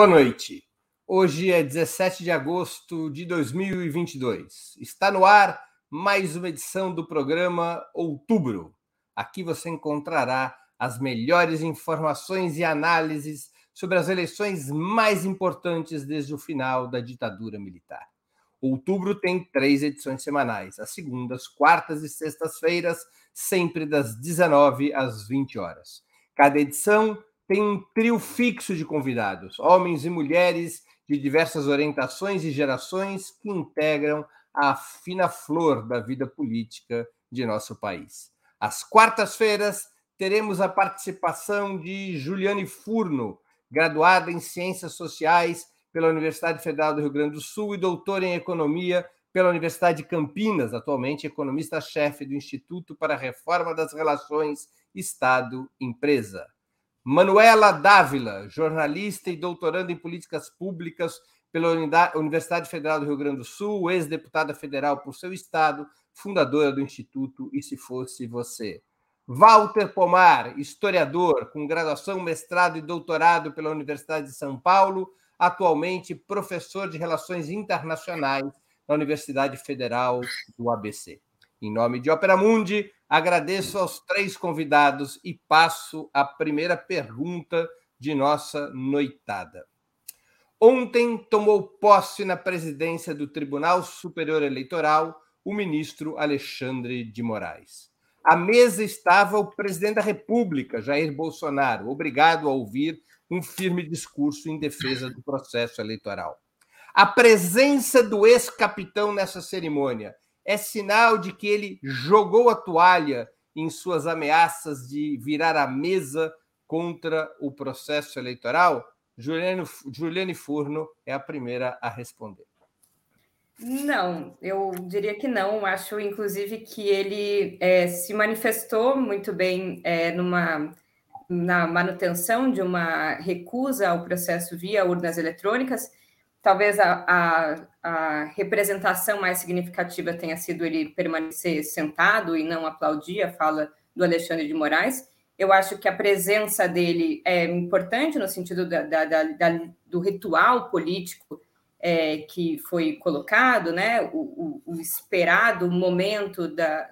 Boa noite. Hoje é 17 de agosto de 2022. Está no ar mais uma edição do programa Outubro. Aqui você encontrará as melhores informações e análises sobre as eleições mais importantes desde o final da ditadura militar. Outubro tem três edições semanais, às segundas, quartas e sextas-feiras, sempre das 19 às 20 horas. Cada edição tem um trio fixo de convidados, homens e mulheres de diversas orientações e gerações que integram a fina flor da vida política de nosso país. Às quartas-feiras, teremos a participação de Juliane Furno, graduada em Ciências Sociais pela Universidade Federal do Rio Grande do Sul e doutora em Economia pela Universidade de Campinas, atualmente economista-chefe do Instituto para a Reforma das Relações Estado-Empresa. Manuela Dávila, jornalista e doutoranda em políticas públicas pela Universidade Federal do Rio Grande do Sul, ex-deputada federal por seu estado, fundadora do Instituto E Se Fosse Você. Walter Pomar, historiador, com graduação, mestrado e doutorado pela Universidade de São Paulo, atualmente professor de Relações Internacionais na Universidade Federal do ABC. Em nome de Opera Mundi, agradeço aos três convidados e passo a primeira pergunta de nossa noitada. Ontem tomou posse na presidência do Tribunal Superior Eleitoral o ministro Alexandre de Moraes. À mesa estava o presidente da República, Jair Bolsonaro, obrigado a ouvir um firme discurso em defesa do processo eleitoral. A presença do ex-capitão nessa cerimônia é sinal de que ele jogou a toalha em suas ameaças de virar a mesa contra o processo eleitoral? Juliane, Juliane Furno é a primeira a responder. Não, eu diria que não. Acho, inclusive, que ele é, se manifestou muito bem é, numa, na manutenção de uma recusa ao processo via urnas eletrônicas. Talvez a, a, a representação mais significativa tenha sido ele permanecer sentado e não aplaudir a fala do Alexandre de Moraes. Eu acho que a presença dele é importante no sentido da, da, da, do ritual político é, que foi colocado, né, o, o, o esperado momento da,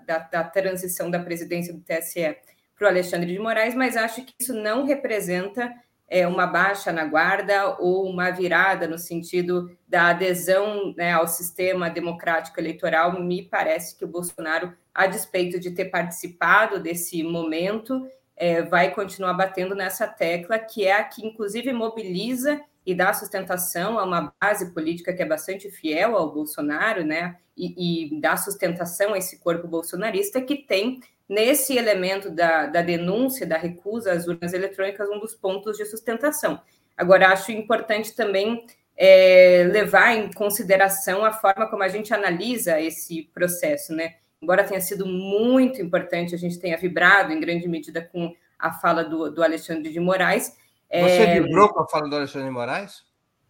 transição da presidência do TSE para o Alexandre de Moraes, mas acho que isso não representa é, uma baixa na guarda ou uma virada no sentido da adesão né, ao sistema democrático eleitoral. Me parece que o Bolsonaro, a despeito de ter participado desse momento, é, vai continuar batendo nessa tecla, que é a que, inclusive, mobiliza e dá sustentação a uma base política que é bastante fiel ao Bolsonaro, né? E, e dá sustentação a esse corpo bolsonarista que tem nesse elemento da, da denúncia, da recusa às urnas eletrônicas, um dos pontos de sustentação. Agora, acho importante também é, levar em consideração a forma como a gente analisa esse processo, né? Embora tenha sido muito importante, a gente tenha vibrado em grande medida com a fala do, do Alexandre de Moraes, você é... vibrou com a fala do Alexandre de Moraes?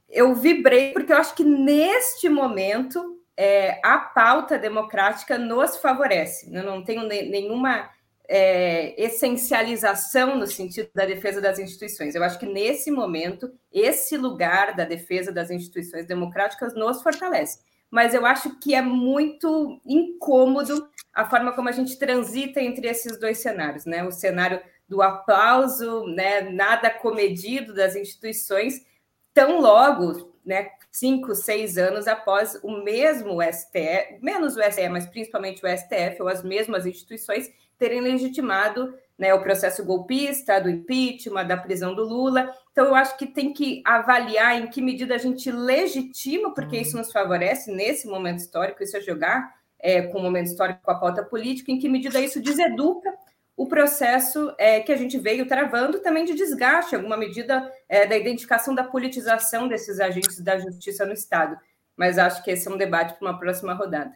Eu vibrei porque eu acho que neste momento é, a pauta democrática nos favorece. Eu não tenho nenhuma é, essencialização no sentido da defesa das instituições. Eu acho que nesse momento esse lugar da defesa das instituições democráticas nos fortalece. Mas eu acho que é muito incômodo a forma como a gente transita entre esses dois cenários, né? O cenário do aplauso, né, nada comedido das instituições, tão logo, né, cinco, seis anos após o mesmo STF, menos o STF, mas principalmente o STF ou as mesmas instituições terem legitimado né, o processo golpista, do impeachment, da prisão do Lula. Então, eu acho que tem que avaliar em que medida a gente legitima, porque uhum. isso nos favorece nesse momento histórico, isso é jogar é, com o momento histórico com a pauta política, em que medida isso deseduca o processo é, que a gente veio travando também de desgaste, alguma medida é, da identificação da politização desses agentes da justiça no Estado. Mas acho que esse é um debate para uma próxima rodada.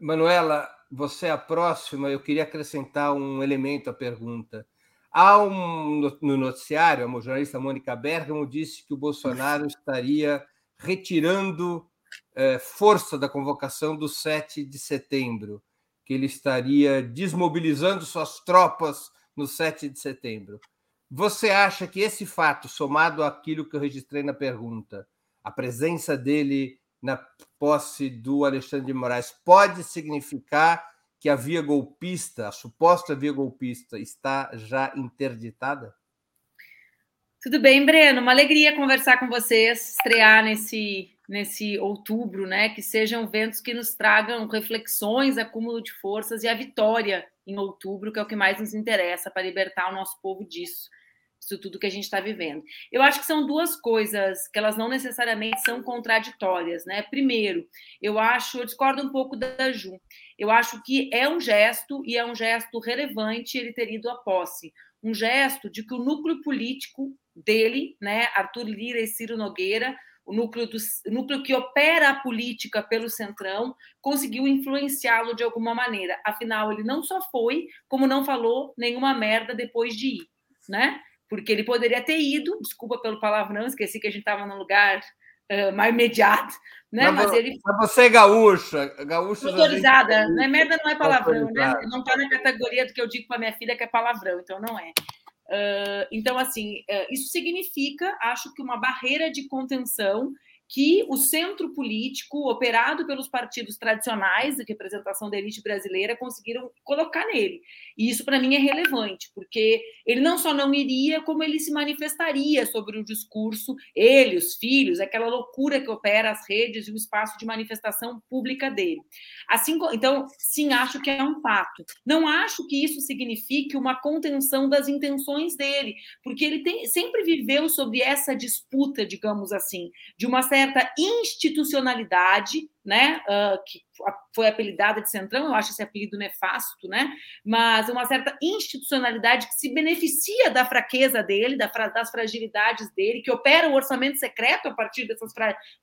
Manuela, você é a próxima. Eu queria acrescentar um elemento à pergunta. Há um, no noticiário, a jornalista Mônica Bergamo disse que o Bolsonaro estaria retirando é, força da convocação do 7 de setembro que ele estaria desmobilizando suas tropas no 7 de setembro. Você acha que esse fato, somado àquilo que eu registrei na pergunta, a presença dele na posse do Alexandre de Moraes, pode significar que a via golpista, a suposta via golpista, está já interditada? Tudo bem, Breno. Uma alegria conversar com vocês, estrear nesse, nesse outubro, né? Que sejam ventos que nos tragam reflexões, acúmulo de forças e a vitória em outubro, que é o que mais nos interessa para libertar o nosso povo disso isso tudo que a gente está vivendo. Eu acho que são duas coisas que elas não necessariamente são contraditórias, né? Primeiro, eu acho, eu discordo um pouco da Ju. Eu acho que é um gesto e é um gesto relevante ele ter ido à posse, um gesto de que o núcleo político dele, né, Arthur Lira e Ciro Nogueira, o núcleo, do, o núcleo que opera a política pelo Centrão, conseguiu influenciá-lo de alguma maneira. Afinal, ele não só foi, como não falou nenhuma merda depois de ir, né? porque ele poderia ter ido, desculpa pelo palavrão, esqueci que a gente estava num lugar uh, mais imediato, né? Mas, mas ele. Mas você é gaúcha, gaúcha. Autorizada, gente... né? Merda não é palavrão, né? Não está na categoria do que eu digo para minha filha que é palavrão, então não é. Uh, então, assim, uh, isso significa, acho que uma barreira de contenção que o centro político, operado pelos partidos tradicionais de representação da elite brasileira, conseguiram colocar nele. E isso, para mim, é relevante, porque ele não só não iria, como ele se manifestaria sobre o discurso, ele, os filhos, aquela loucura que opera as redes e o espaço de manifestação pública dele. Assim, então, sim, acho que é um fato. Não acho que isso signifique uma contenção das intenções dele, porque ele tem, sempre viveu sobre essa disputa, digamos assim, de uma certa institucionalidade, né, uh, que foi apelidada de Centrão, eu acho esse apelido nefasto, né, mas uma certa institucionalidade que se beneficia da fraqueza dele, das fragilidades dele, que opera o orçamento secreto a partir dessas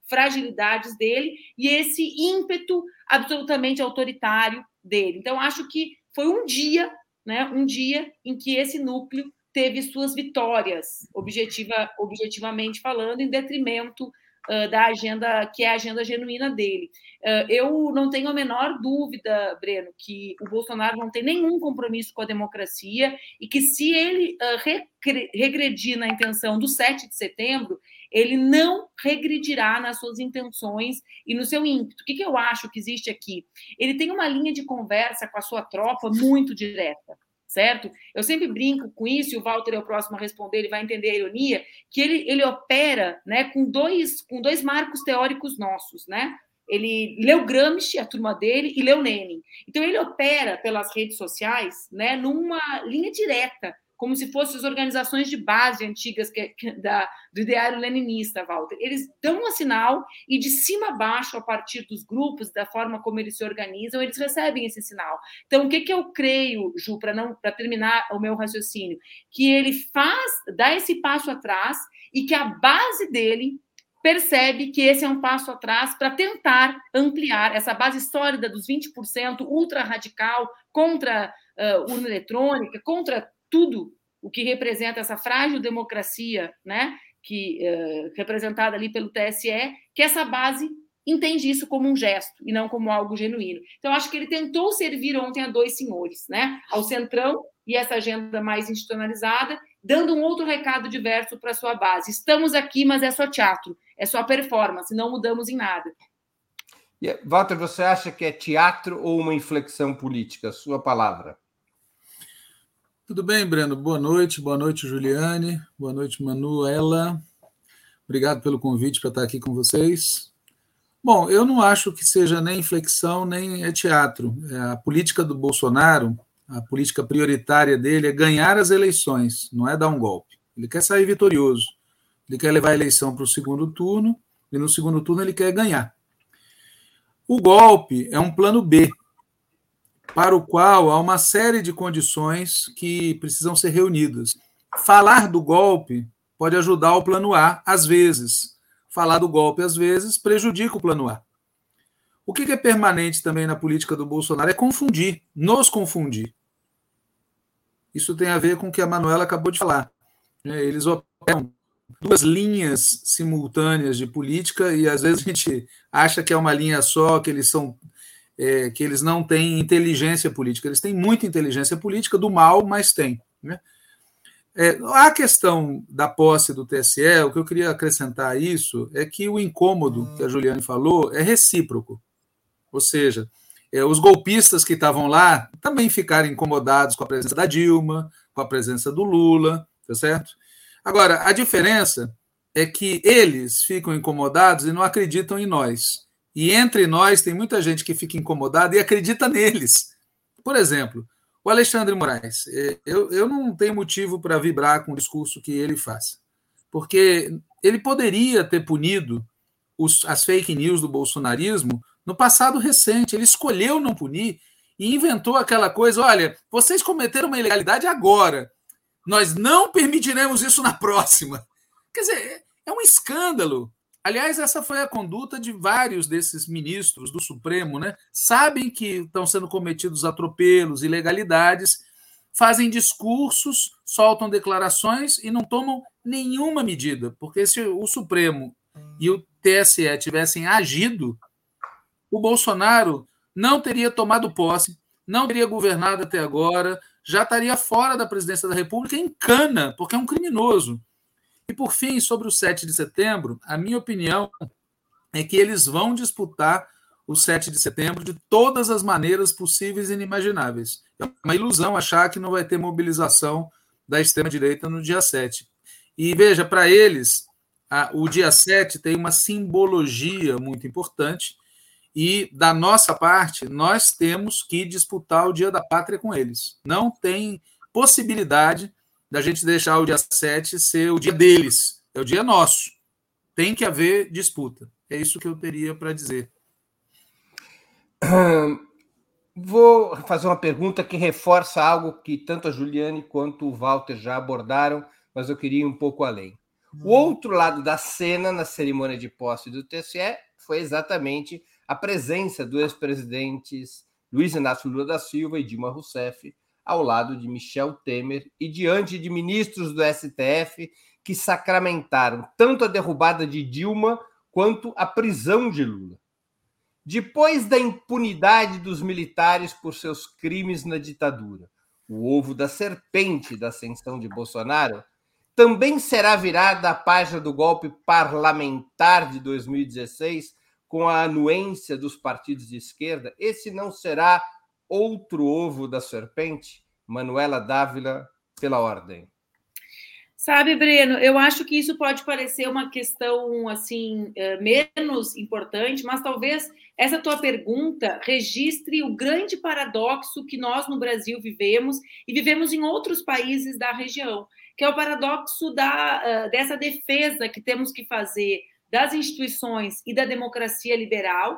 fragilidades dele, e esse ímpeto absolutamente autoritário dele. Então, acho que foi um dia, né, um dia em que esse núcleo teve suas vitórias, objetiva, objetivamente falando, em detrimento uh, da agenda, que é a agenda genuína dele. Uh, eu não tenho a menor dúvida, Breno, que o Bolsonaro não tem nenhum compromisso com a democracia e que se ele uh, regredir na intenção do 7 de setembro, ele não regredirá nas suas intenções e no seu ímpeto. O que, que eu acho que existe aqui? Ele tem uma linha de conversa com a sua tropa muito direta certo? Eu sempre brinco com isso, e o Walter é o próximo a responder, ele vai entender a ironia, que ele, ele opera né, com, dois, com dois marcos teóricos nossos, né? Ele leu Gramsci, a turma dele, e leu Lenin. Então, ele opera pelas redes sociais né, numa linha direta como se fossem as organizações de base antigas que, que, da, do ideário leninista, Walter. Eles dão um sinal e de cima a baixo, a partir dos grupos, da forma como eles se organizam, eles recebem esse sinal. Então, o que, que eu creio, Ju, para não para terminar o meu raciocínio, que ele faz, dá esse passo atrás e que a base dele percebe que esse é um passo atrás para tentar ampliar essa base sólida dos 20% ultra radical contra uh, urna eletrônica, contra tudo o que representa essa frágil democracia, né, que uh, representada ali pelo TSE, que essa base entende isso como um gesto e não como algo genuíno. Então acho que ele tentou servir ontem a dois senhores, né, ao centrão e essa agenda mais institucionalizada, dando um outro recado diverso para sua base. Estamos aqui, mas é só teatro, é só performance, não mudamos em nada. Walter, você acha que é teatro ou uma inflexão política? Sua palavra. Tudo bem, Breno? Boa noite, boa noite, Juliane, boa noite, Manuela. Obrigado pelo convite para estar aqui com vocês. Bom, eu não acho que seja nem inflexão nem é teatro. É a política do Bolsonaro, a política prioritária dele é ganhar as eleições, não é dar um golpe. Ele quer sair vitorioso. Ele quer levar a eleição para o segundo turno e no segundo turno ele quer ganhar. O golpe é um plano B, para o qual há uma série de condições que precisam ser reunidas. Falar do golpe pode ajudar o plano A, às vezes. Falar do golpe, às vezes, prejudica o plano A. O que é permanente também na política do Bolsonaro é confundir, nos confundir. Isso tem a ver com o que a Manuela acabou de falar. Né? Eles operam duas linhas simultâneas de política e às vezes a gente acha que é uma linha só, que eles são é, que eles não têm inteligência política. Eles têm muita inteligência política do mal, mas têm. Né? É, a questão da posse do TSE, o que eu queria acrescentar a isso é que o incômodo que a Juliane falou é recíproco. Ou seja, é, os golpistas que estavam lá também ficaram incomodados com a presença da Dilma, com a presença do Lula, tá certo? Agora, a diferença é que eles ficam incomodados e não acreditam em nós. E entre nós tem muita gente que fica incomodada e acredita neles. Por exemplo, o Alexandre Moraes, é, eu, eu não tenho motivo para vibrar com o discurso que ele faz, porque ele poderia ter punido os, as fake news do bolsonarismo no passado recente. Ele escolheu não punir e inventou aquela coisa: olha, vocês cometeram uma ilegalidade agora, nós não permitiremos isso na próxima. Quer dizer, é um escândalo. Aliás, essa foi a conduta de vários desses ministros do Supremo, né? Sabem que estão sendo cometidos atropelos, ilegalidades, fazem discursos, soltam declarações e não tomam nenhuma medida, porque se o Supremo e o TSE tivessem agido, o Bolsonaro não teria tomado posse, não teria governado até agora, já estaria fora da presidência da República em cana, porque é um criminoso. E por fim, sobre o 7 de setembro, a minha opinião é que eles vão disputar o 7 de setembro de todas as maneiras possíveis e inimagináveis. É uma ilusão achar que não vai ter mobilização da extrema-direita no dia 7. E veja, para eles, a, o dia 7 tem uma simbologia muito importante, e da nossa parte, nós temos que disputar o Dia da Pátria com eles. Não tem possibilidade da gente deixar o dia 7 ser o dia deles, é o dia nosso. Tem que haver disputa. É isso que eu teria para dizer. Vou fazer uma pergunta que reforça algo que tanto a Juliane quanto o Walter já abordaram, mas eu queria ir um pouco além. O hum. outro lado da cena na cerimônia de posse do TSE foi exatamente a presença dos ex-presidentes Luiz Inácio Lula da Silva e Dilma Rousseff ao lado de Michel Temer e diante de ministros do STF que sacramentaram tanto a derrubada de Dilma quanto a prisão de Lula. Depois da impunidade dos militares por seus crimes na ditadura, o ovo da serpente da ascensão de Bolsonaro, também será virada a página do golpe parlamentar de 2016 com a anuência dos partidos de esquerda? Esse não será outro ovo da serpente? Manuela Dávila, pela ordem. Sabe, Breno, eu acho que isso pode parecer uma questão assim eh, menos importante, mas talvez essa tua pergunta registre o grande paradoxo que nós no Brasil vivemos e vivemos em outros países da região, que é o paradoxo da, eh, dessa defesa que temos que fazer das instituições e da democracia liberal,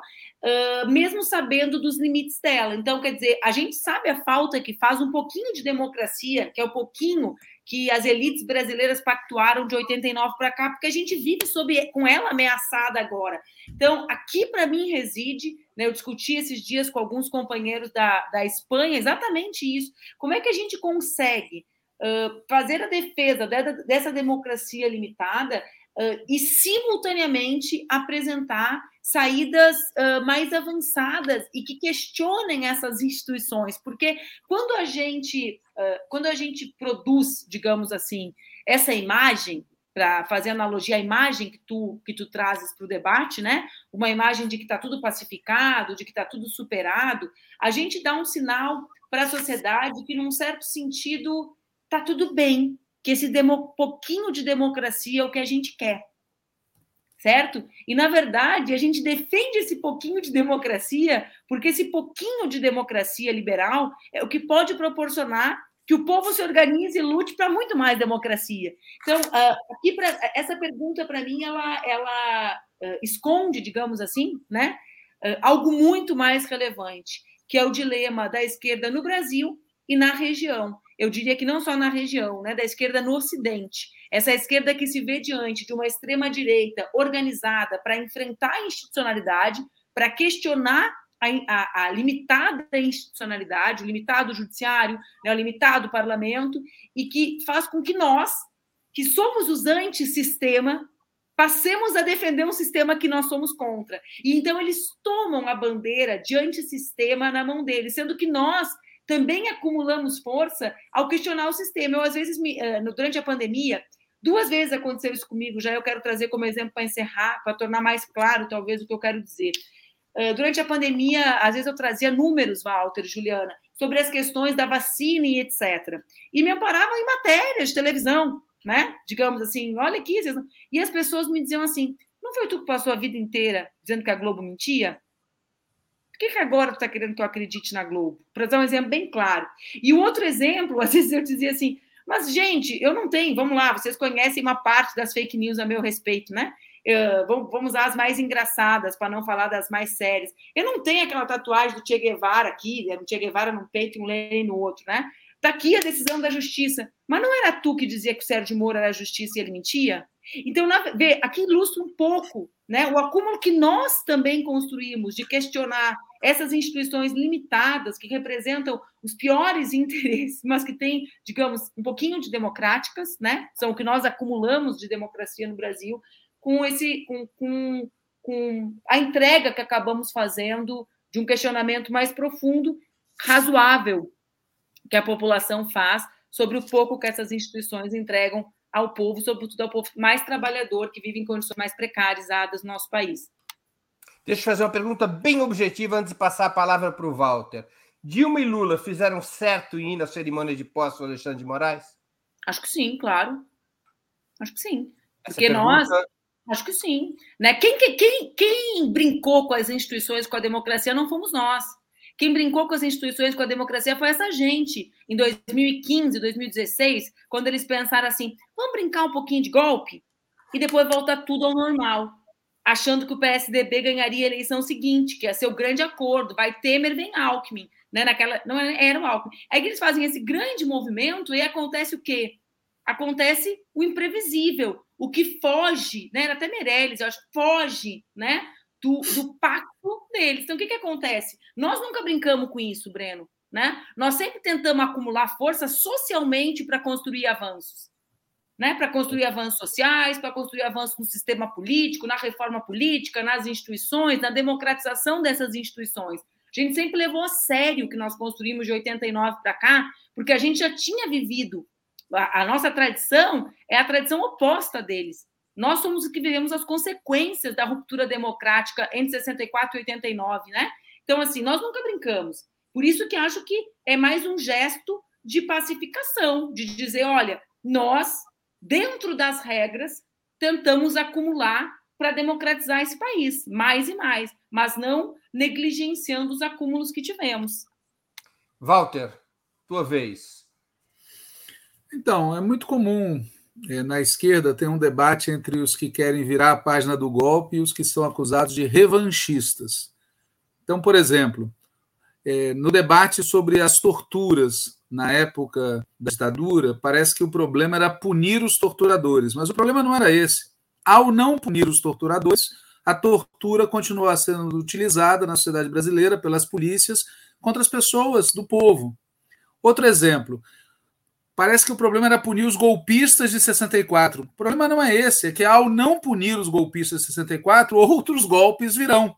mesmo sabendo dos limites dela. Então, quer dizer, a gente sabe a falta que faz um pouquinho de democracia, que é o pouquinho que as elites brasileiras pactuaram de 89 para cá, porque a gente vive sob, com ela ameaçada agora. Então, aqui para mim reside, né, eu discuti esses dias com alguns companheiros da, da Espanha exatamente isso. Como é que a gente consegue uh, fazer a defesa dessa democracia limitada uh, e, simultaneamente, apresentar saídas uh, mais avançadas e que questionem essas instituições, porque quando a gente, uh, quando a gente produz, digamos assim, essa imagem, para fazer analogia à imagem que tu, que tu trazes para o debate, né? Uma imagem de que está tudo pacificado, de que está tudo superado, a gente dá um sinal para a sociedade que, num certo sentido, está tudo bem, que esse demo, pouquinho de democracia é o que a gente quer. Certo? E, na verdade, a gente defende esse pouquinho de democracia, porque esse pouquinho de democracia liberal é o que pode proporcionar que o povo se organize e lute para muito mais democracia. Então, ah, aqui pra, essa pergunta, para mim, ela, ela uh, esconde, digamos assim, né, uh, algo muito mais relevante, que é o dilema da esquerda no Brasil e na região eu diria que não só na região, né, da esquerda no Ocidente. Essa esquerda que se vê diante de uma extrema-direita organizada para enfrentar a institucionalidade, para questionar a, a, a, limitada institucionalidade, o limitado judiciário, né, o limitado parlamento, e que faz com que nós, que somos os antissistema, passemos a defender um sistema que nós somos contra. E então eles tomam a bandeira de antissistema na mão deles, sendo que nós também acumulamos força ao questionar o sistema. Eu, às vezes, me, eh, durante a pandemia, duas vezes aconteceu isso comigo, já eu quero trazer como exemplo para encerrar, para tornar mais claro, talvez, o que eu quero dizer. Eh, durante a pandemia, às vezes eu trazia números, Walter, Juliana, sobre as questões da vacina e etc. E me amparava em matérias de televisão, né? Digamos assim, olha aqui. E as pessoas me diziam assim: não foi tu que passou a vida inteira dizendo que a Globo mentia? Por que, que agora tu está querendo que eu acredite na Globo? Para dar um exemplo bem claro. E o outro exemplo, às vezes eu dizia assim, mas, gente, eu não tenho, vamos lá, vocês conhecem uma parte das fake news a meu respeito, né? Uh, vamos, usar as mais engraçadas, para não falar das mais sérias. Eu não tenho aquela tatuagem do Che Guevara aqui, né? um Che Guevara num peito e um Lenin no outro, né? Está aqui a decisão da justiça. Mas não era tu que dizia que o Sérgio Moro era a justiça e ele mentia? Então, na, vê, aqui ilustra um pouco né, o acúmulo que nós também construímos de questionar essas instituições limitadas que representam os piores interesses, mas que têm, digamos, um pouquinho de democráticas, né? São o que nós acumulamos de democracia no Brasil, com esse, com, com, com a entrega que acabamos fazendo de um questionamento mais profundo, razoável, que a população faz sobre o pouco que essas instituições entregam ao povo, sobretudo ao povo mais trabalhador, que vive em condições mais precarizadas no nosso país. Deixa eu fazer uma pergunta bem objetiva antes de passar a palavra para o Walter. Dilma e Lula fizeram certo em ir na cerimônia de posse do Alexandre de Moraes? Acho que sim, claro. Acho que sim. Porque pergunta... nós. Acho que sim. Né? Quem, quem, quem brincou com as instituições, com a democracia, não fomos nós. Quem brincou com as instituições, com a democracia, foi essa gente. Em 2015, 2016, quando eles pensaram assim: vamos brincar um pouquinho de golpe? E depois volta tudo ao normal. Achando que o PSDB ganharia a eleição seguinte, que ia ser o grande acordo. Vai Temer, vem Alckmin. Né? Naquela, não era o Alckmin. Aí que eles fazem esse grande movimento e acontece o quê? Acontece o imprevisível, o que foge, né? Era até Meirelles, eu acho, foge, né? do, do pacto deles. Então, o que, que acontece? Nós nunca brincamos com isso, Breno. Né? Nós sempre tentamos acumular força socialmente para construir avanços. Né? Para construir avanços sociais, para construir avanços no sistema político, na reforma política, nas instituições, na democratização dessas instituições. A gente sempre levou a sério o que nós construímos de 89 para cá, porque a gente já tinha vivido. A, a nossa tradição é a tradição oposta deles. Nós somos os que vivemos as consequências da ruptura democrática entre 64 e 89, né? Então, assim, nós nunca brincamos. Por isso que acho que é mais um gesto de pacificação, de dizer, olha, nós, dentro das regras, tentamos acumular para democratizar esse país, mais e mais, mas não negligenciando os acúmulos que tivemos. Walter, tua vez. Então, é muito comum na esquerda tem um debate entre os que querem virar a página do golpe e os que são acusados de revanchistas. Então, por exemplo, é, no debate sobre as torturas na época da ditadura, parece que o problema era punir os torturadores, mas o problema não era esse. Ao não punir os torturadores, a tortura continua sendo utilizada na sociedade brasileira pelas polícias contra as pessoas do povo. Outro exemplo, Parece que o problema era punir os golpistas de 64. O problema não é esse, é que ao não punir os golpistas de 64, outros golpes virão.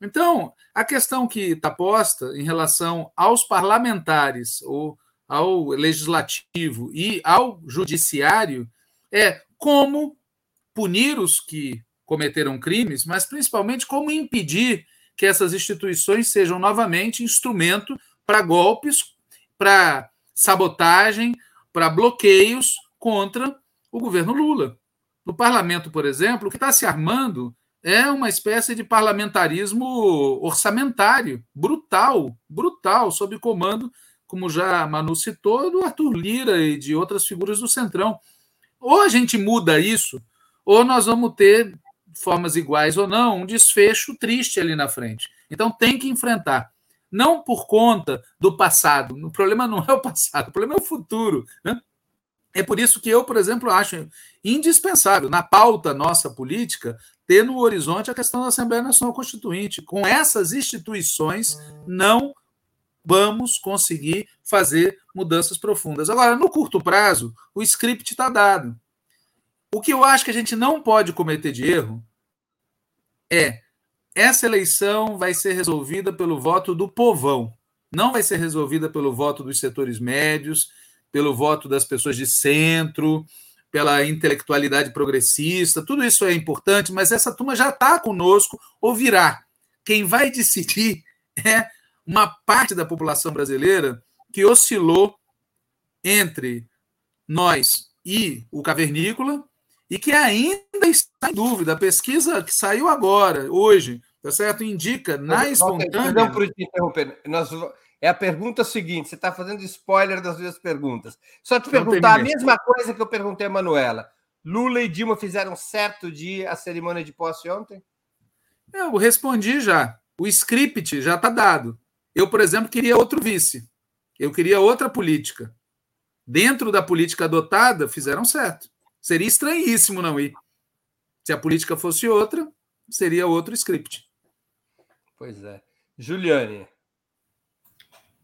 Então, a questão que está posta em relação aos parlamentares, ou ao legislativo e ao judiciário é como punir os que cometeram crimes, mas principalmente como impedir que essas instituições sejam novamente instrumento para golpes, para sabotagem, para bloqueios contra o governo Lula. No parlamento, por exemplo, o que está se armando é uma espécie de parlamentarismo orçamentário, brutal, brutal, sob comando, como já Manu citou, do Arthur Lira e de outras figuras do Centrão. Ou a gente muda isso, ou nós vamos ter, formas iguais ou não, um desfecho triste ali na frente. Então tem que enfrentar não por conta do passado. O problema não é o passado, o problema é o futuro. Né? É por isso que eu, por exemplo, acho indispensável, na pauta nossa política, ter no horizonte a questão da Assembleia Nacional Constituinte. Com essas instituições, não vamos conseguir fazer mudanças profundas. Agora, no curto prazo, o script está dado. O que eu acho que a gente não pode cometer de erro é essa eleição vai ser resolvida pelo voto do povão. não vai ser resolvida pelo voto dos setores médios, pelo voto das pessoas de centro, pela intelectualidade progressista, tudo isso é importante, mas essa turma já está conosco ou virá. Quem vai decidir é uma parte da população brasileira que oscilou entre nós e o cavernícola e que ainda está em dúvida. A pesquisa que saiu agora, hoje, tá certo? Indica na espontânea. Não por te interromper. Nós, é a pergunta seguinte: você está fazendo spoiler das duas perguntas. Só te perguntar a mesma coisa que eu perguntei a Manuela. Lula e Dilma fizeram certo de a cerimônia de posse ontem? Eu respondi já. O script já está dado. Eu, por exemplo, queria outro vice. Eu queria outra política. Dentro da política adotada, fizeram certo. Seria estranhíssimo não ir. Se a política fosse outra, seria outro script. Pois é. Juliane.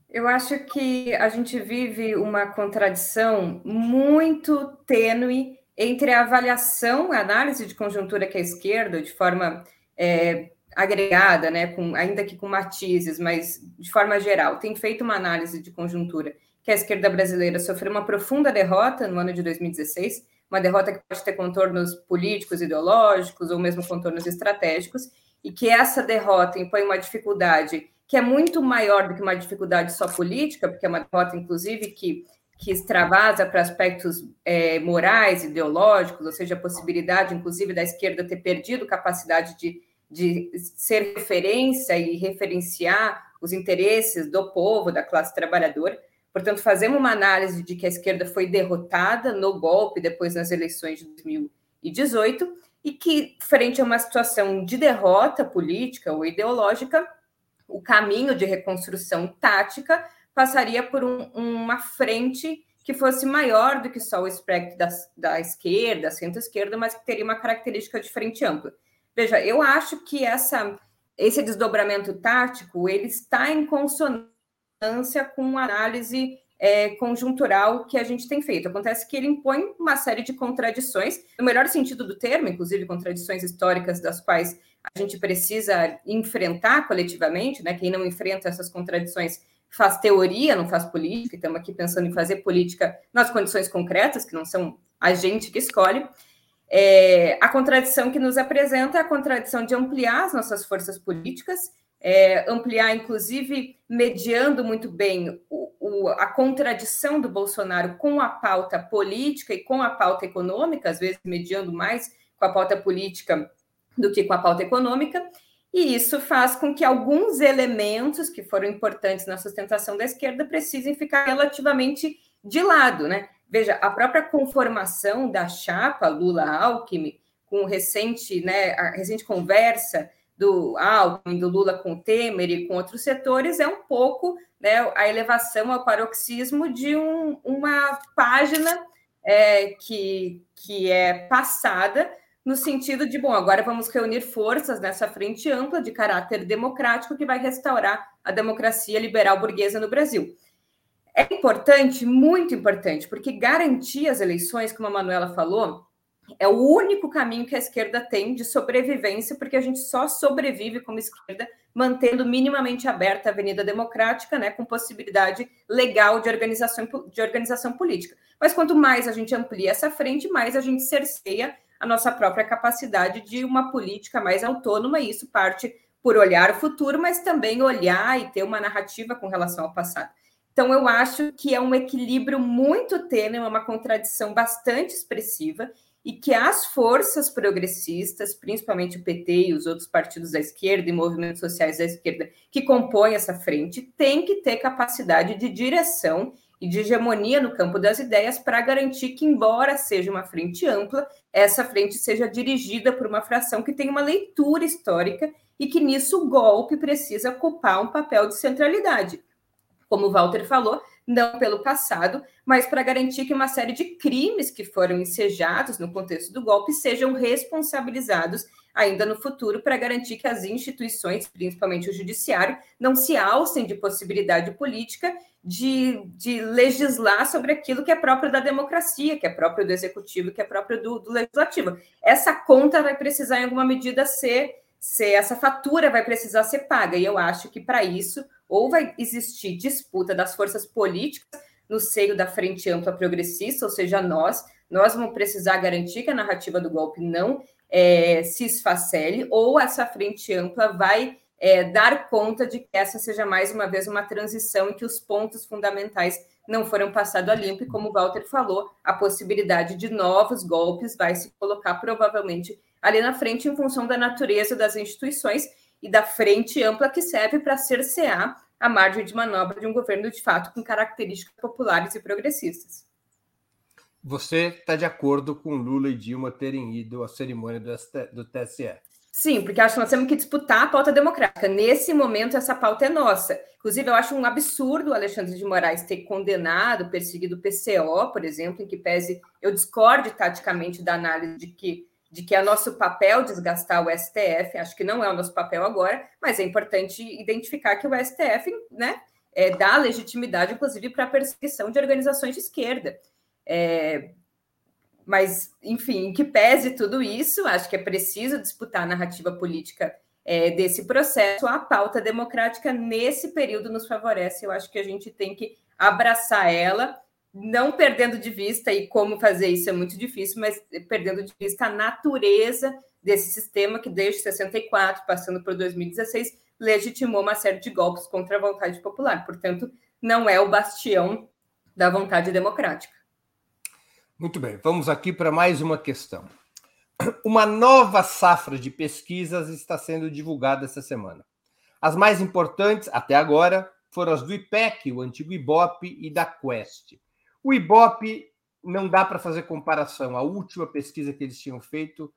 Eu acho que a gente vive uma contradição muito tênue entre a avaliação, a análise de conjuntura que a esquerda, de forma é, agregada, né, com, ainda que com matizes, mas de forma geral, tem feito uma análise de conjuntura que a esquerda brasileira sofreu uma profunda derrota no ano de 2016, uma derrota que pode ter contornos políticos, ideológicos ou mesmo contornos estratégicos, e que essa derrota impõe uma dificuldade que é muito maior do que uma dificuldade só política, porque é uma derrota, inclusive, que, que extravasa para aspectos é, morais, ideológicos, ou seja, a possibilidade, inclusive, da esquerda ter perdido capacidade de, de ser referência e referenciar os interesses do povo, da classe trabalhadora. Portanto, fazemos uma análise de que a esquerda foi derrotada no golpe depois nas eleições de 2018 e que, frente a uma situação de derrota política ou ideológica, o caminho de reconstrução tática passaria por um, uma frente que fosse maior do que só o espectro da, da esquerda, centro-esquerda, mas que teria uma característica de frente ampla. Veja, eu acho que essa, esse desdobramento tático ele está em consonância com a análise é, conjuntural que a gente tem feito. Acontece que ele impõe uma série de contradições, no melhor sentido do termo, inclusive contradições históricas das quais a gente precisa enfrentar coletivamente, né? Quem não enfrenta essas contradições faz teoria, não faz política, estamos aqui pensando em fazer política nas condições concretas, que não são a gente que escolhe. É, a contradição que nos apresenta é a contradição de ampliar as nossas forças políticas, é, ampliar, inclusive, mediando muito bem o, o, a contradição do Bolsonaro com a pauta política e com a pauta econômica, às vezes mediando mais com a pauta política do que com a pauta econômica, e isso faz com que alguns elementos que foram importantes na sustentação da esquerda precisem ficar relativamente de lado, né? Veja, a própria conformação da chapa Lula-Alckmin, com recente, né, a recente conversa do Alckmin, do Lula com o Temer e com outros setores, é um pouco né, a elevação ao paroxismo de um, uma página é, que, que é passada no sentido de, bom, agora vamos reunir forças nessa frente ampla de caráter democrático que vai restaurar a democracia liberal burguesa no Brasil. É importante, muito importante, porque garantir as eleições, como a Manuela falou, é o único caminho que a esquerda tem de sobrevivência, porque a gente só sobrevive como esquerda mantendo minimamente aberta a Avenida Democrática, né, com possibilidade legal de organização, de organização política. Mas quanto mais a gente amplia essa frente, mais a gente cerceia a nossa própria capacidade de uma política mais autônoma, e isso parte por olhar o futuro, mas também olhar e ter uma narrativa com relação ao passado. Então, eu acho que é um equilíbrio muito tênue, é uma contradição bastante expressiva, e que as forças progressistas, principalmente o PT e os outros partidos da esquerda e movimentos sociais da esquerda que compõem essa frente, têm que ter capacidade de direção e de hegemonia no campo das ideias para garantir que, embora seja uma frente ampla, essa frente seja dirigida por uma fração que tem uma leitura histórica e que nisso o golpe precisa ocupar um papel de centralidade. Como o Walter falou, não pelo passado, mas para garantir que uma série de crimes que foram ensejados no contexto do golpe sejam responsabilizados ainda no futuro para garantir que as instituições, principalmente o judiciário, não se alcem de possibilidade política de, de legislar sobre aquilo que é próprio da democracia, que é próprio do executivo, que é próprio do, do legislativo. Essa conta vai precisar, em alguma medida, ser se essa fatura vai precisar ser paga. E eu acho que para isso, ou vai existir disputa das forças políticas no seio da frente ampla progressista, ou seja, nós, nós vamos precisar garantir que a narrativa do golpe não é, se esfacele, ou essa frente ampla vai é, dar conta de que essa seja mais uma vez uma transição em que os pontos fundamentais não foram passados a limpo, e como o Walter falou, a possibilidade de novos golpes vai se colocar provavelmente ali na frente em função da natureza das instituições e da frente ampla que serve para cercear a margem de manobra de um governo de fato com características populares e progressistas. Você está de acordo com Lula e Dilma terem ido à cerimônia do, TSE? Sim, porque acho que nós temos que disputar a pauta democrática. Nesse momento, essa pauta é nossa. Inclusive, eu acho um absurdo o Alexandre de Moraes ter condenado, perseguido o PCO, por exemplo, em que pese eu discorde taticamente da análise de que de que é nosso papel desgastar o STF, acho que não é o nosso papel agora, mas é importante identificar que o STF né, é, dá legitimidade, inclusive, para a perseguição de organizações de esquerda. É, mas, enfim, que pese tudo isso, acho que é preciso disputar a narrativa política é, desse processo. A pauta democrática, nesse período, nos favorece. Eu acho que a gente tem que abraçar ela não perdendo de vista, e como fazer isso é muito difícil, mas perdendo de vista a natureza desse sistema que, desde 64, passando por 2016, legitimou uma série de golpes contra a vontade popular. Portanto, não é o bastião da vontade democrática. Muito bem, vamos aqui para mais uma questão. Uma nova safra de pesquisas está sendo divulgada essa semana. As mais importantes, até agora, foram as do IPEC, o antigo IBOP, e da Quest. O Ibope não dá para fazer comparação. A última pesquisa que eles tinham feito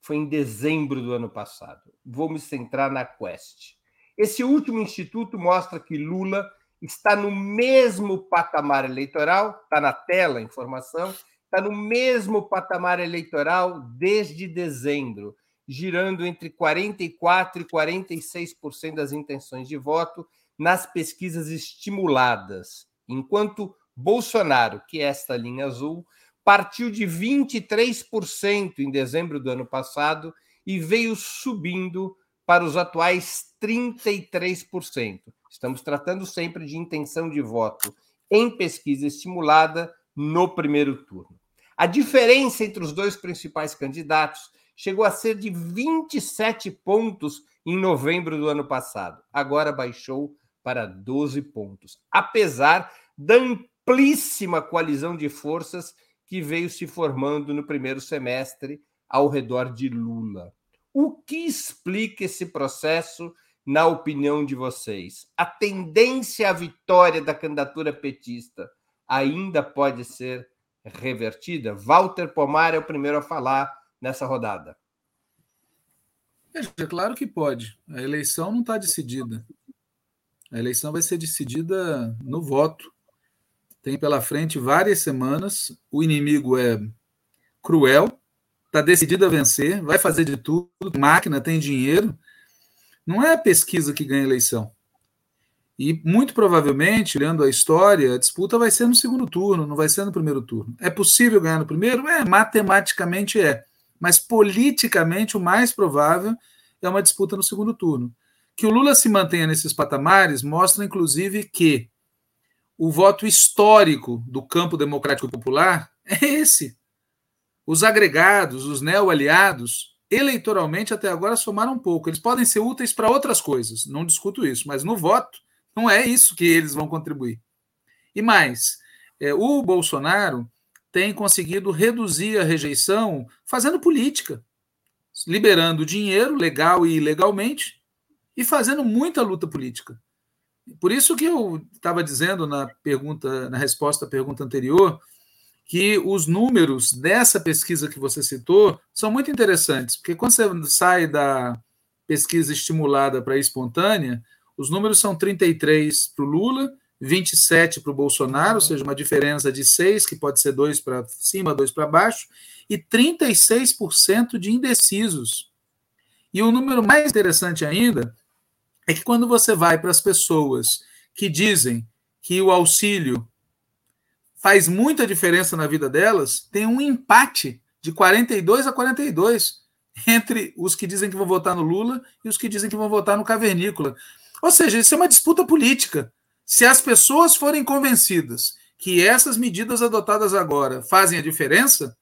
foi em dezembro do ano passado. Vou me centrar na Quest. Esse último instituto mostra que Lula está no mesmo patamar eleitoral, está na tela a informação, está no mesmo patamar eleitoral desde dezembro, girando entre 44% e 46% das intenções de voto nas pesquisas estimuladas, enquanto Bolsonaro, que é esta linha azul, partiu de 23% em dezembro do ano passado e veio subindo para os atuais 33%. Estamos tratando sempre de intenção de voto em pesquisa estimulada no primeiro turno. A diferença entre os dois principais candidatos chegou a ser de 27 pontos em novembro do ano passado. Agora baixou para 12 pontos, apesar da amplíssima coalizão de forças que veio se formando no primeiro semestre ao redor de Lula. O que explica esse processo, na opinião de vocês? A tendência à vitória da candidatura petista ainda pode ser revertida? Walter Pomar é o primeiro a falar nessa rodada. É claro que pode. A eleição não está decidida. A eleição vai ser decidida no voto tem pela frente várias semanas. O inimigo é cruel, está decidido a vencer, vai fazer de tudo, máquina, tem dinheiro. Não é a pesquisa que ganha a eleição. E muito provavelmente, olhando a história, a disputa vai ser no segundo turno, não vai ser no primeiro turno. É possível ganhar no primeiro? É, matematicamente é. Mas politicamente, o mais provável é uma disputa no segundo turno. Que o Lula se mantenha nesses patamares mostra, inclusive, que o voto histórico do campo democrático popular é esse. Os agregados, os neo-aliados, eleitoralmente até agora somaram um pouco. Eles podem ser úteis para outras coisas, não discuto isso, mas no voto não é isso que eles vão contribuir. E mais, é, o Bolsonaro tem conseguido reduzir a rejeição fazendo política, liberando dinheiro legal e ilegalmente e fazendo muita luta política. Por isso que eu estava dizendo na pergunta, na resposta à pergunta anterior, que os números dessa pesquisa que você citou são muito interessantes, porque quando você sai da pesquisa estimulada para espontânea, os números são 33 para o Lula, 27 para o Bolsonaro, ou seja, uma diferença de 6, que pode ser 2 para cima, 2 para baixo, e 36% de indecisos. E o número mais interessante ainda é que quando você vai para as pessoas que dizem que o auxílio faz muita diferença na vida delas, tem um empate de 42 a 42 entre os que dizem que vão votar no Lula e os que dizem que vão votar no Cavernícola. Ou seja, isso é uma disputa política. Se as pessoas forem convencidas que essas medidas adotadas agora fazem a diferença,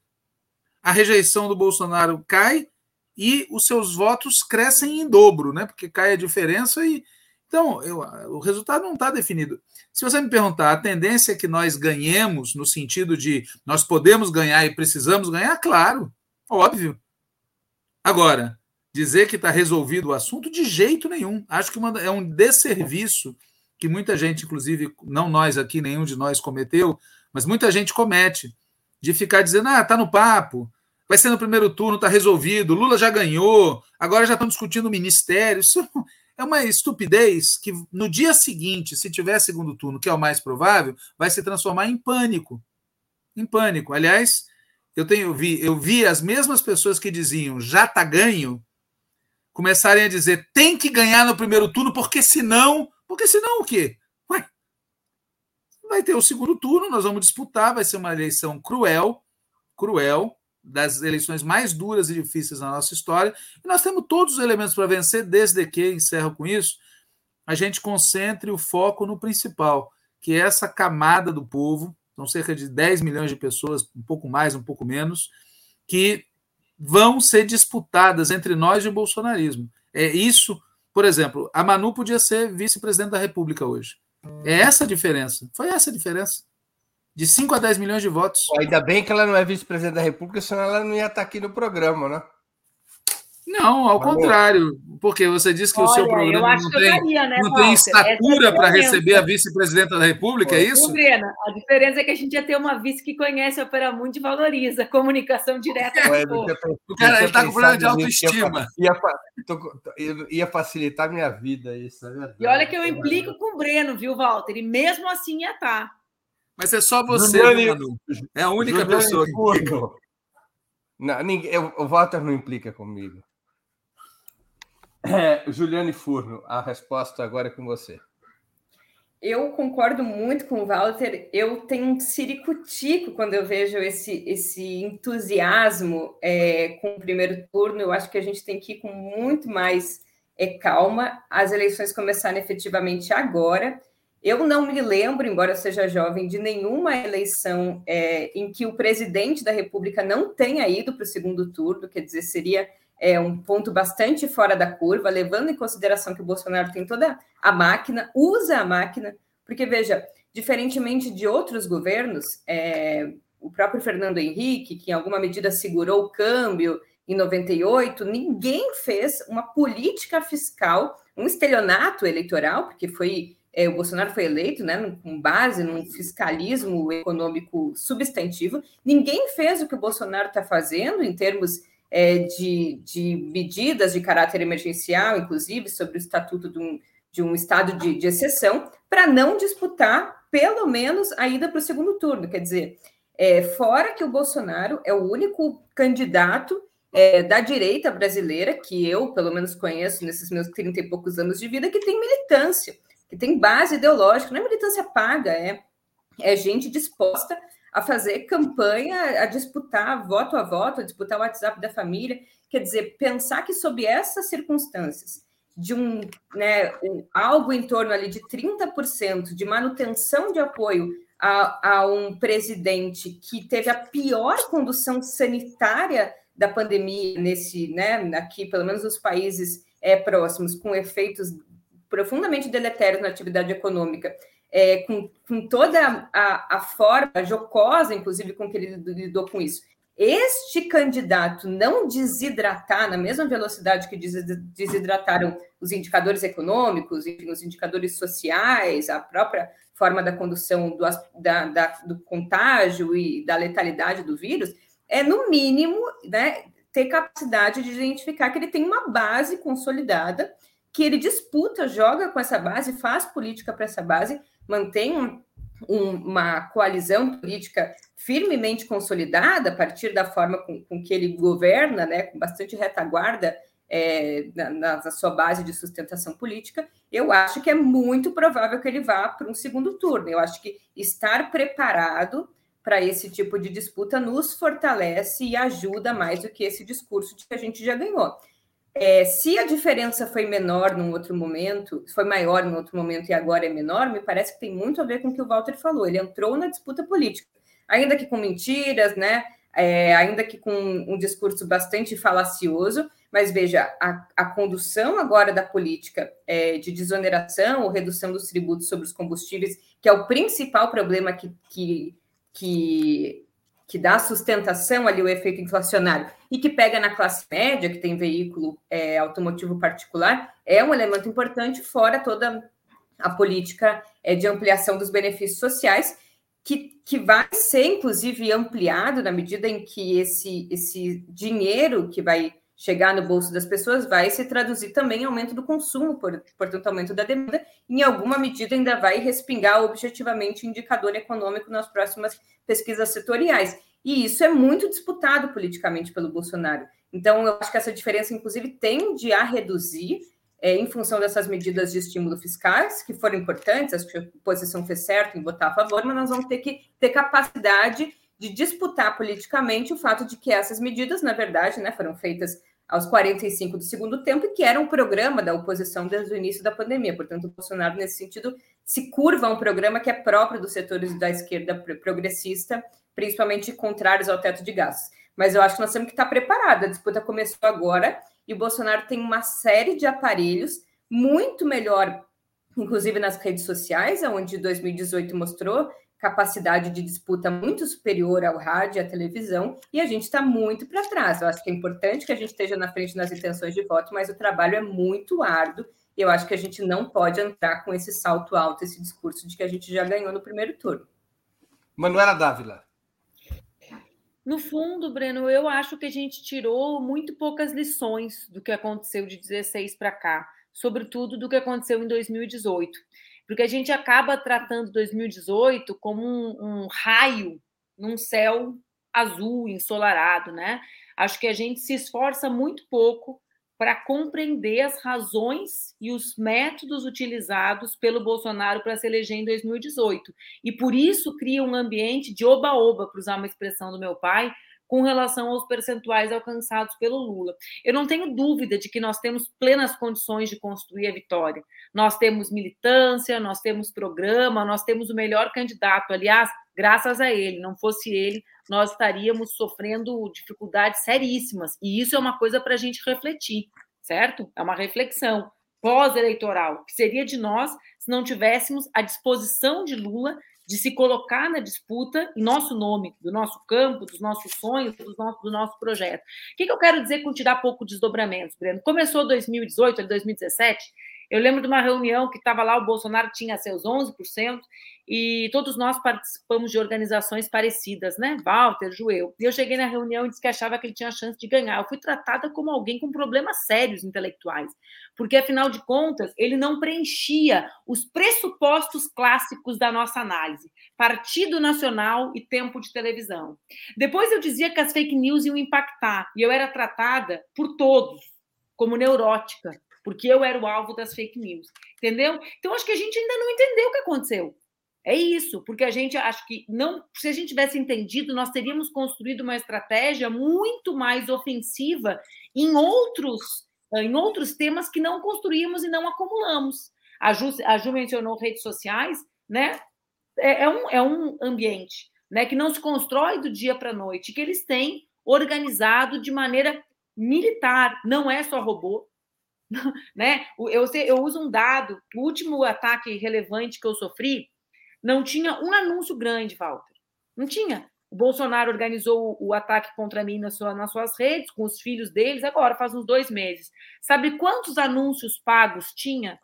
a rejeição do Bolsonaro cai e os seus votos crescem em dobro, né? Porque cai a diferença e. Então, eu, o resultado não está definido. Se você me perguntar, a tendência é que nós ganhemos, no sentido de nós podemos ganhar e precisamos ganhar, claro, óbvio. Agora, dizer que está resolvido o assunto, de jeito nenhum. Acho que uma, é um desserviço que muita gente, inclusive, não nós aqui, nenhum de nós cometeu, mas muita gente comete, de ficar dizendo, ah, tá no papo, vai ser no primeiro turno, está resolvido, Lula já ganhou, agora já estão discutindo o ministério. Isso é uma estupidez que no dia seguinte, se tiver segundo turno, que é o mais provável, vai se transformar em pânico. Em pânico. Aliás, eu tenho eu vi, eu vi as mesmas pessoas que diziam já está ganho começarem a dizer tem que ganhar no primeiro turno, porque senão. Porque senão o quê? Ué, vai ter o segundo turno, nós vamos disputar, vai ser uma eleição cruel, cruel, das eleições mais duras e difíceis na nossa história. E nós temos todos os elementos para vencer, desde que, encerro com isso, a gente concentre o foco no principal, que é essa camada do povo, são cerca de 10 milhões de pessoas, um pouco mais, um pouco menos, que vão ser disputadas entre nós e o bolsonarismo. É isso, por exemplo, a Manu podia ser vice-presidente da República hoje. É essa a diferença. Foi essa a diferença de 5 a 10 milhões de votos. Ainda bem que ela não é vice-presidente da República, senão ela não ia estar aqui no programa, né? Não, ao Mas, contrário, porque você disse que olha, o seu programa não tem, daria, né, não tem estatura para receber a vice-presidenta da República, é isso? Brena, a diferença é que a gente ia ter uma vice que conhece a Opera Mundi e valoriza a comunicação direta. É, o cara está com problema de autoestima. Ia, ia, ia, facilitar a minha vida isso, é verdade. E olha que eu implico com o Breno, viu, Walter? E mesmo assim ia estar. Mas é só você, Juliane, Manu. É a única Juliane pessoa que implica. Não, ninguém, eu, o Walter não implica comigo. É, Juliane Furno, a resposta agora é com você. Eu concordo muito com o Walter. Eu tenho um ciricutico quando eu vejo esse, esse entusiasmo é, com o primeiro turno. Eu acho que a gente tem que ir com muito mais é, calma. As eleições começaram efetivamente agora. Eu não me lembro, embora eu seja jovem, de nenhuma eleição é, em que o presidente da República não tenha ido para o segundo turno, quer dizer, seria é, um ponto bastante fora da curva, levando em consideração que o Bolsonaro tem toda a máquina, usa a máquina, porque, veja, diferentemente de outros governos, é, o próprio Fernando Henrique, que em alguma medida segurou o câmbio em 98, ninguém fez uma política fiscal, um estelionato eleitoral, porque foi é, o Bolsonaro foi eleito né, com base num fiscalismo econômico substantivo. Ninguém fez o que o Bolsonaro está fazendo em termos é, de, de, medidas de caráter emergencial, inclusive sobre o estatuto de um, de um estado de, de exceção, para não disputar, pelo menos, a ida para o segundo turno. Quer dizer, é, fora que o Bolsonaro é o único candidato é, da direita brasileira, que eu, pelo menos, conheço nesses meus 30 e poucos anos de vida, que tem militância que tem base ideológica, não é militância paga, é, é gente disposta a fazer campanha, a disputar voto a voto, a disputar o WhatsApp da família. Quer dizer, pensar que sob essas circunstâncias, de um, né, um, algo em torno ali de 30% de manutenção de apoio a, a, um presidente que teve a pior condução sanitária da pandemia nesse, né, aqui, pelo menos nos países é, próximos, com efeitos profundamente deletérios na atividade econômica, é, com, com, toda a, a forma jocosa, inclusive, com que ele lidou com isso. Este candidato não desidratar na mesma velocidade que desidrataram os indicadores econômicos, enfim, os indicadores sociais, a própria forma da condução do, da, da, do contágio e da letalidade do vírus, é, no mínimo, né, ter capacidade de identificar que ele tem uma base consolidada que ele disputa, joga com essa base, faz política para essa base, mantém um, um, uma coalizão política firmemente consolidada a partir da forma com, com que ele governa, né, com bastante retaguarda é, na, na, sua base de sustentação política, eu acho que é muito provável que ele vá para um segundo turno. Eu acho que estar preparado para esse tipo de disputa nos fortalece e ajuda mais do que esse discurso de que a gente já ganhou. É, se a diferença foi menor num outro momento, foi maior num outro momento e agora é menor, me parece que tem muito a ver com o que o Walter falou. Ele entrou na disputa política, ainda que com mentiras, né? É, ainda que com um discurso bastante falacioso, mas veja, a, a condução agora da política é, de desoneração ou redução dos tributos sobre os combustíveis, que é o principal problema que, que, que, que dá sustentação ali o efeito inflacionário e que pega na classe média, que tem veículo é, automotivo particular, é um elemento importante, fora toda a política é, de ampliação dos benefícios sociais, que, que vai ser, inclusive, ampliado na medida em que esse, esse dinheiro que vai chegar no bolso das pessoas vai se traduzir também em aumento do consumo, por, portanto, aumento da demanda, em alguma medida ainda vai respingar objetivamente o indicador econômico nas próximas pesquisas setoriais. E isso é muito disputado politicamente pelo Bolsonaro. Então, eu acho que essa diferença, inclusive, tende a reduzir é, em função dessas medidas de estímulo fiscais, que foram importantes, acho que a oposição fez certo em votar a favor, mas nós vamos ter que ter capacidade de disputar politicamente o fato de que essas medidas, na verdade, né, foram feitas aos 45 do segundo tempo e que era um programa da oposição desde o início da pandemia. Portanto, o Bolsonaro, nesse sentido, se curva a um programa que é próprio dos setores da esquerda progressista, principalmente contrários ao teto de gastos. Mas eu acho que nós temos que estar preparados. A disputa começou agora e o Bolsonaro tem uma série de aparelhos muito melhor, inclusive nas redes sociais, onde 2018 mostrou capacidade de disputa muito superior ao rádio e à televisão, e a gente está muito para trás. Eu acho que é importante que a gente esteja na frente nas intenções de voto, mas o trabalho é muito árduo, e eu acho que a gente não pode entrar com esse salto alto, esse discurso de que a gente já ganhou no primeiro turno. Manuela Dávila. No fundo, Breno, eu acho que a gente tirou muito poucas lições do que aconteceu de 16 para cá, sobretudo do que aconteceu em 2018 porque a gente acaba tratando 2018 como um, um raio num céu azul, ensolarado, né? Acho que a gente se esforça muito pouco para compreender as razões e os métodos utilizados pelo Bolsonaro para se eleger em 2018. E por isso cria um ambiente de oba-oba, para usar uma expressão do meu pai, com relação aos percentuais alcançados pelo Lula. Eu não tenho dúvida de que nós temos plenas condições de construir a vitória. Nós temos militância, nós temos programa, nós temos o melhor candidato. Aliás, graças a ele, não fosse ele, nós estaríamos sofrendo dificuldades seríssimas. E isso é uma coisa para a gente refletir, certo? É uma reflexão pós-eleitoral, que seria de nós se não tivéssemos a disposição de Lula de se colocar na disputa em nosso nome, do nosso campo, dos nossos sonhos, do nosso, do nosso projeto. O que, que eu quero dizer com tirar pouco desdobramentos, Breno? Começou 2018, 2017, eu lembro de uma reunião que estava lá, o Bolsonaro tinha seus 11%, e todos nós participamos de organizações parecidas, né? Walter, Joel. E eu cheguei na reunião e disse que achava que ele tinha chance de ganhar. Eu fui tratada como alguém com problemas sérios intelectuais, porque, afinal de contas, ele não preenchia os pressupostos clássicos da nossa análise: Partido Nacional e tempo de televisão. Depois eu dizia que as fake news iam impactar, e eu era tratada por todos como neurótica porque eu era o alvo das fake news, entendeu? Então acho que a gente ainda não entendeu o que aconteceu. É isso, porque a gente acho que não, se a gente tivesse entendido, nós teríamos construído uma estratégia muito mais ofensiva em outros, em outros temas que não construímos e não acumulamos. A Ju, a Ju mencionou redes sociais, né? É, é, um, é um ambiente né, que não se constrói do dia para a noite, que eles têm organizado de maneira militar, não é só robô, né? Eu, eu uso um dado, o último ataque relevante que eu sofri não tinha um anúncio grande, Walter. Não tinha. O Bolsonaro organizou o ataque contra mim nas, sua, nas suas redes, com os filhos deles, agora faz uns dois meses. Sabe quantos anúncios pagos tinha?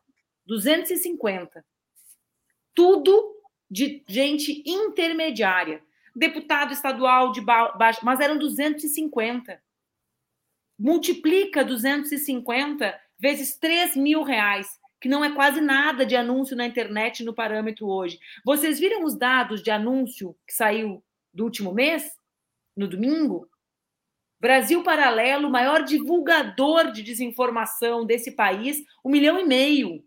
250. Tudo de gente intermediária. Deputado estadual de baixo, mas eram 250. Multiplica 250 vezes 3 mil reais, que não é quase nada de anúncio na internet no parâmetro hoje. Vocês viram os dados de anúncio que saiu do último mês, no domingo? Brasil Paralelo, maior divulgador de desinformação desse país, um milhão e meio.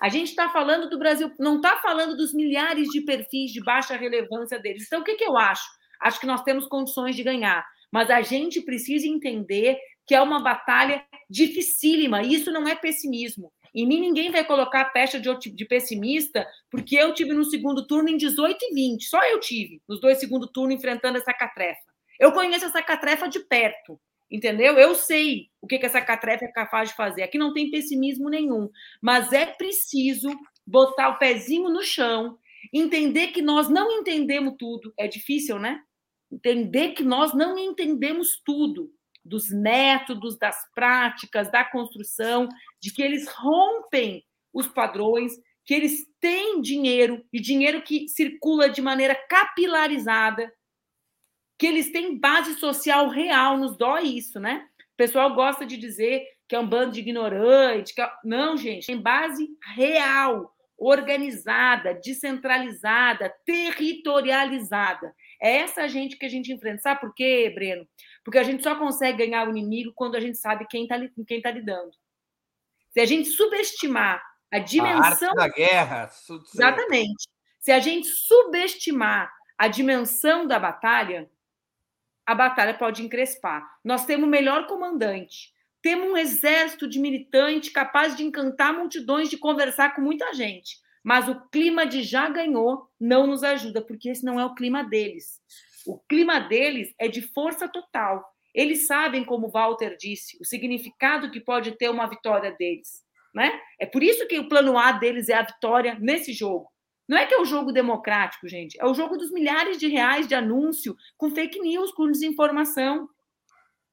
A gente está falando do Brasil, não está falando dos milhares de perfis de baixa relevância deles. Então, o que, que eu acho? Acho que nós temos condições de ganhar, mas a gente precisa entender que é uma batalha dificílima. Isso não é pessimismo. Em mim, ninguém vai colocar a pecha de, de, pessimista, porque eu tive no segundo turno em 18 e 20. Só eu tive nos dois segundos turnos enfrentando essa catrefa. Eu conheço essa catrefa de perto, entendeu? Eu sei o que, que essa catrefa é capaz de fazer. Aqui não tem pessimismo nenhum, mas é preciso botar o pezinho no chão, entender que nós não entendemos tudo. É difícil, né? Entender que nós não entendemos tudo dos métodos, das práticas, da construção, de que eles rompem os padrões, que eles têm dinheiro, e dinheiro que circula de maneira capilarizada, que eles têm base social real, nos dói isso, né? O pessoal gosta de dizer que é um bando de ignorante. É... Não, gente, tem base real, organizada, descentralizada, territorializada. É essa gente que a gente enfrenta. Sabe por quê, Breno? Porque a gente só consegue ganhar o inimigo quando a gente sabe quem está quem tá lidando. Se a gente subestimar a dimensão. A da guerra. Exatamente. Se a gente subestimar a dimensão da batalha, a batalha pode encrespar. Nós temos o melhor comandante, temos um exército de militante capaz de encantar multidões, de conversar com muita gente. Mas o clima de já ganhou não nos ajuda, porque esse não é o clima deles. O clima deles é de força total. Eles sabem, como Walter disse, o significado que pode ter uma vitória deles. Né? É por isso que o plano A deles é a vitória nesse jogo. Não é que é o jogo democrático, gente. É o jogo dos milhares de reais de anúncio com fake news, com desinformação.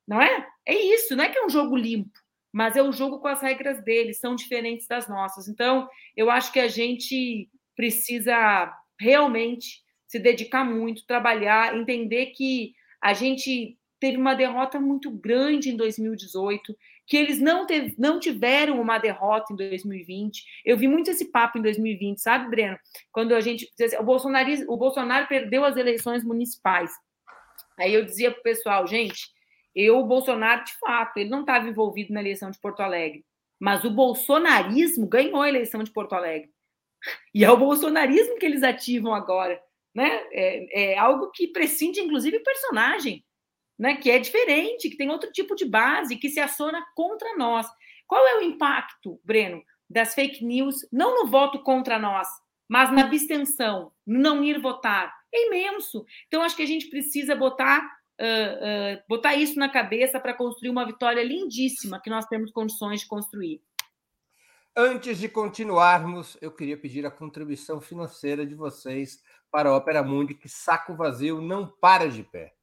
Não é? É isso. Não é que é um jogo limpo, mas é o jogo com as regras deles, são diferentes das nossas. Então, eu acho que a gente precisa realmente se dedicar muito, trabalhar, entender que a gente teve uma derrota muito grande em 2018, que eles não, teve, não tiveram uma derrota em 2020. Eu vi muito esse papo em 2020, sabe, Breno? Quando a gente. O, Bolsonaro, o Bolsonaro perdeu as eleições municipais. Aí eu dizia para o pessoal, gente, eu, o Bolsonaro, de fato, ele não estava envolvido na eleição de Porto Alegre, mas o bolsonarismo ganhou a eleição de Porto Alegre. E é o bolsonarismo que eles ativam agora né? É, é algo que prescinde, inclusive, personagem, né? Que é diferente, que tem outro tipo de base, que se aciona contra nós. Qual é o impacto, Breno, das fake news, não no voto contra nós, mas na abstenção, não ir votar? É imenso. Então, acho que a gente precisa botar, uh, uh, botar isso na cabeça para construir uma vitória lindíssima que nós temos condições de construir. Antes de continuarmos, eu queria pedir a contribuição financeira de vocês para a Ópera Mundi, que saco vazio não para de pé.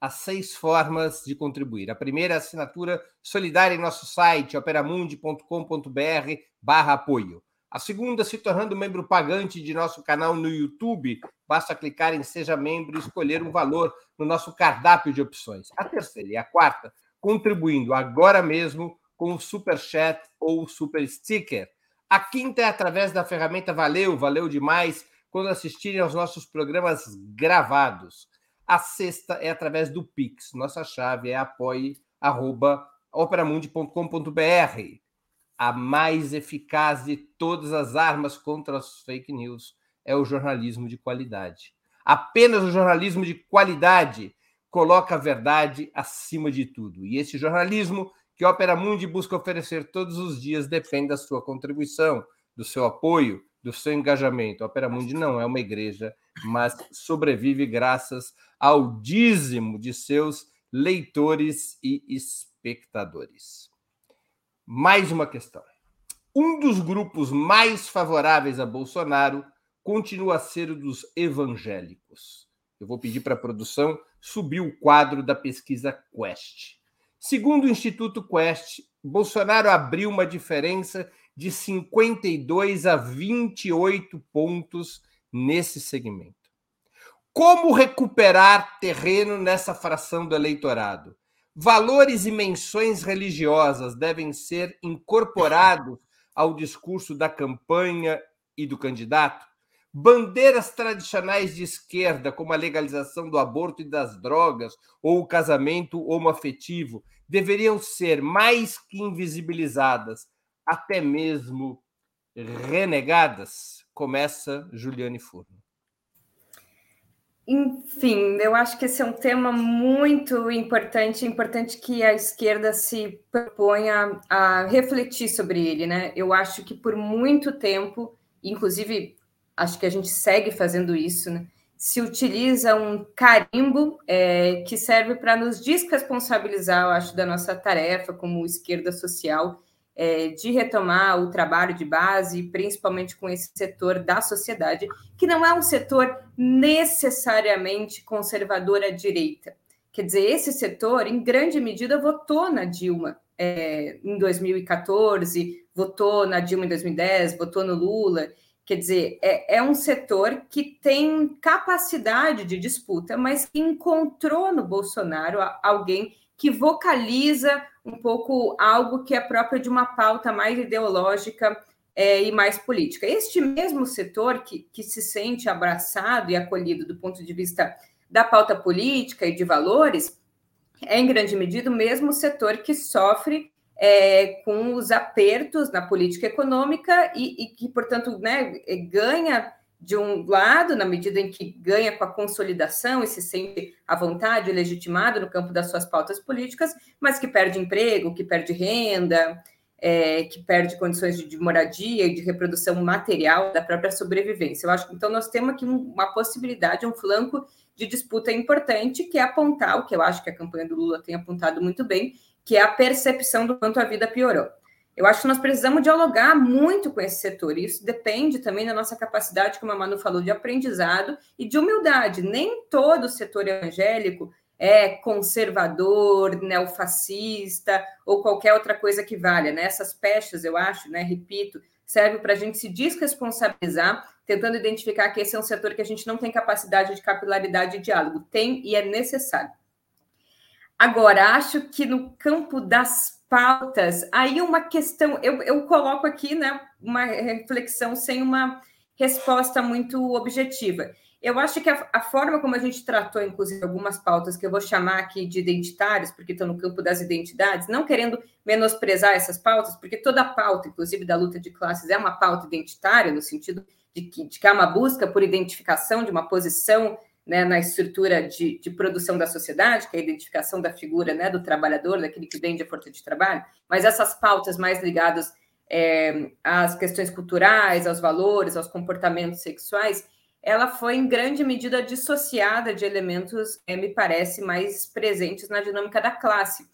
Há seis formas de contribuir. A primeira é assinatura solidária em nosso site, operamundi.com.br barra apoio. A segunda, se tornando membro pagante de nosso canal no YouTube, basta clicar em Seja Membro e escolher um valor no nosso cardápio de opções. A terceira e a quarta, contribuindo agora mesmo com o Super Chat ou Super Sticker. A quinta é através da ferramenta Valeu, valeu demais, quando assistirem aos nossos programas gravados. A sexta é através do Pix. Nossa chave é apoie.operamundi.com.br. A mais eficaz de todas as armas contra as fake news é o jornalismo de qualidade. Apenas o jornalismo de qualidade coloca a verdade acima de tudo. E esse jornalismo que a Opera Mundi busca oferecer todos os dias depende da sua contribuição, do seu apoio, do seu engajamento. A Opera Mundi não é uma igreja, mas sobrevive graças ao dízimo de seus leitores e espectadores. Mais uma questão. Um dos grupos mais favoráveis a Bolsonaro continua a ser o dos evangélicos. Eu vou pedir para a produção subir o quadro da pesquisa Quest. Segundo o Instituto Quest, Bolsonaro abriu uma diferença de 52 a 28 pontos nesse segmento. Como recuperar terreno nessa fração do eleitorado? Valores e menções religiosas devem ser incorporados ao discurso da campanha e do candidato? Bandeiras tradicionais de esquerda, como a legalização do aborto e das drogas, ou o casamento homoafetivo, deveriam ser mais que invisibilizadas, até mesmo renegadas? Começa Juliane Furno. Enfim, eu acho que esse é um tema muito importante, importante que a esquerda se proponha a refletir sobre ele, né? Eu acho que por muito tempo, inclusive acho que a gente segue fazendo isso, né? Se utiliza um carimbo é, que serve para nos desresponsabilizar, eu acho, da nossa tarefa como esquerda social é, de retomar o trabalho de base, principalmente com esse setor da sociedade, que não é um setor necessariamente conservador à direita. Quer dizer, esse setor, em grande medida, votou na Dilma é, em 2014, votou na Dilma em 2010, votou no Lula. Quer dizer, é, é, um setor que tem capacidade de disputa, mas que encontrou no Bolsonaro alguém que vocaliza um pouco algo que é próprio de uma pauta mais ideológica é, e mais política. Este mesmo setor que, que se sente abraçado e acolhido do ponto de vista da pauta política e de valores, é em grande medida o mesmo setor que sofre é, com os apertos na política econômica e, e que, portanto, né, ganha de um lado, na medida em que ganha com a consolidação e se sente à vontade, legitimado no campo das suas pautas políticas, mas que perde emprego, que perde renda, é, que perde condições de, de, moradia e de reprodução material da própria sobrevivência. Eu acho que então nós temos aqui uma possibilidade, um flanco de disputa importante, que é apontar o que eu acho que a campanha do Lula tem apontado muito bem, que é a percepção do quanto a vida piorou. Eu acho que nós precisamos dialogar muito com esse setor, e isso depende também da nossa capacidade, como a Manu falou, de aprendizado e de humildade. Nem todo o setor evangélico é conservador, neofascista ou qualquer outra coisa que valha. Né? Essas pechas, eu acho, né, repito, serve para a gente se desresponsabilizar, tentando identificar que esse é um setor que a gente não tem capacidade de capilaridade e diálogo. Tem e é necessário. Agora, acho que no campo das pautas. Aí uma questão, eu, eu coloco aqui né, uma reflexão sem uma resposta muito objetiva. Eu acho que a, a, forma como a gente tratou, inclusive, algumas pautas que eu vou chamar aqui de identitários, porque estão no campo das identidades, não querendo menosprezar essas pautas, porque toda pauta, inclusive da luta de classes, é uma pauta identitária, no sentido de que, de que há uma busca por identificação de uma posição né, na estrutura de, de, produção da sociedade, que é a identificação da figura né, do trabalhador, daquele que vende a força de trabalho, mas essas pautas mais ligadas é, às questões culturais, aos valores, aos comportamentos sexuais, ela foi em grande medida dissociada de elementos, é, me parece, mais presentes na dinâmica da classe.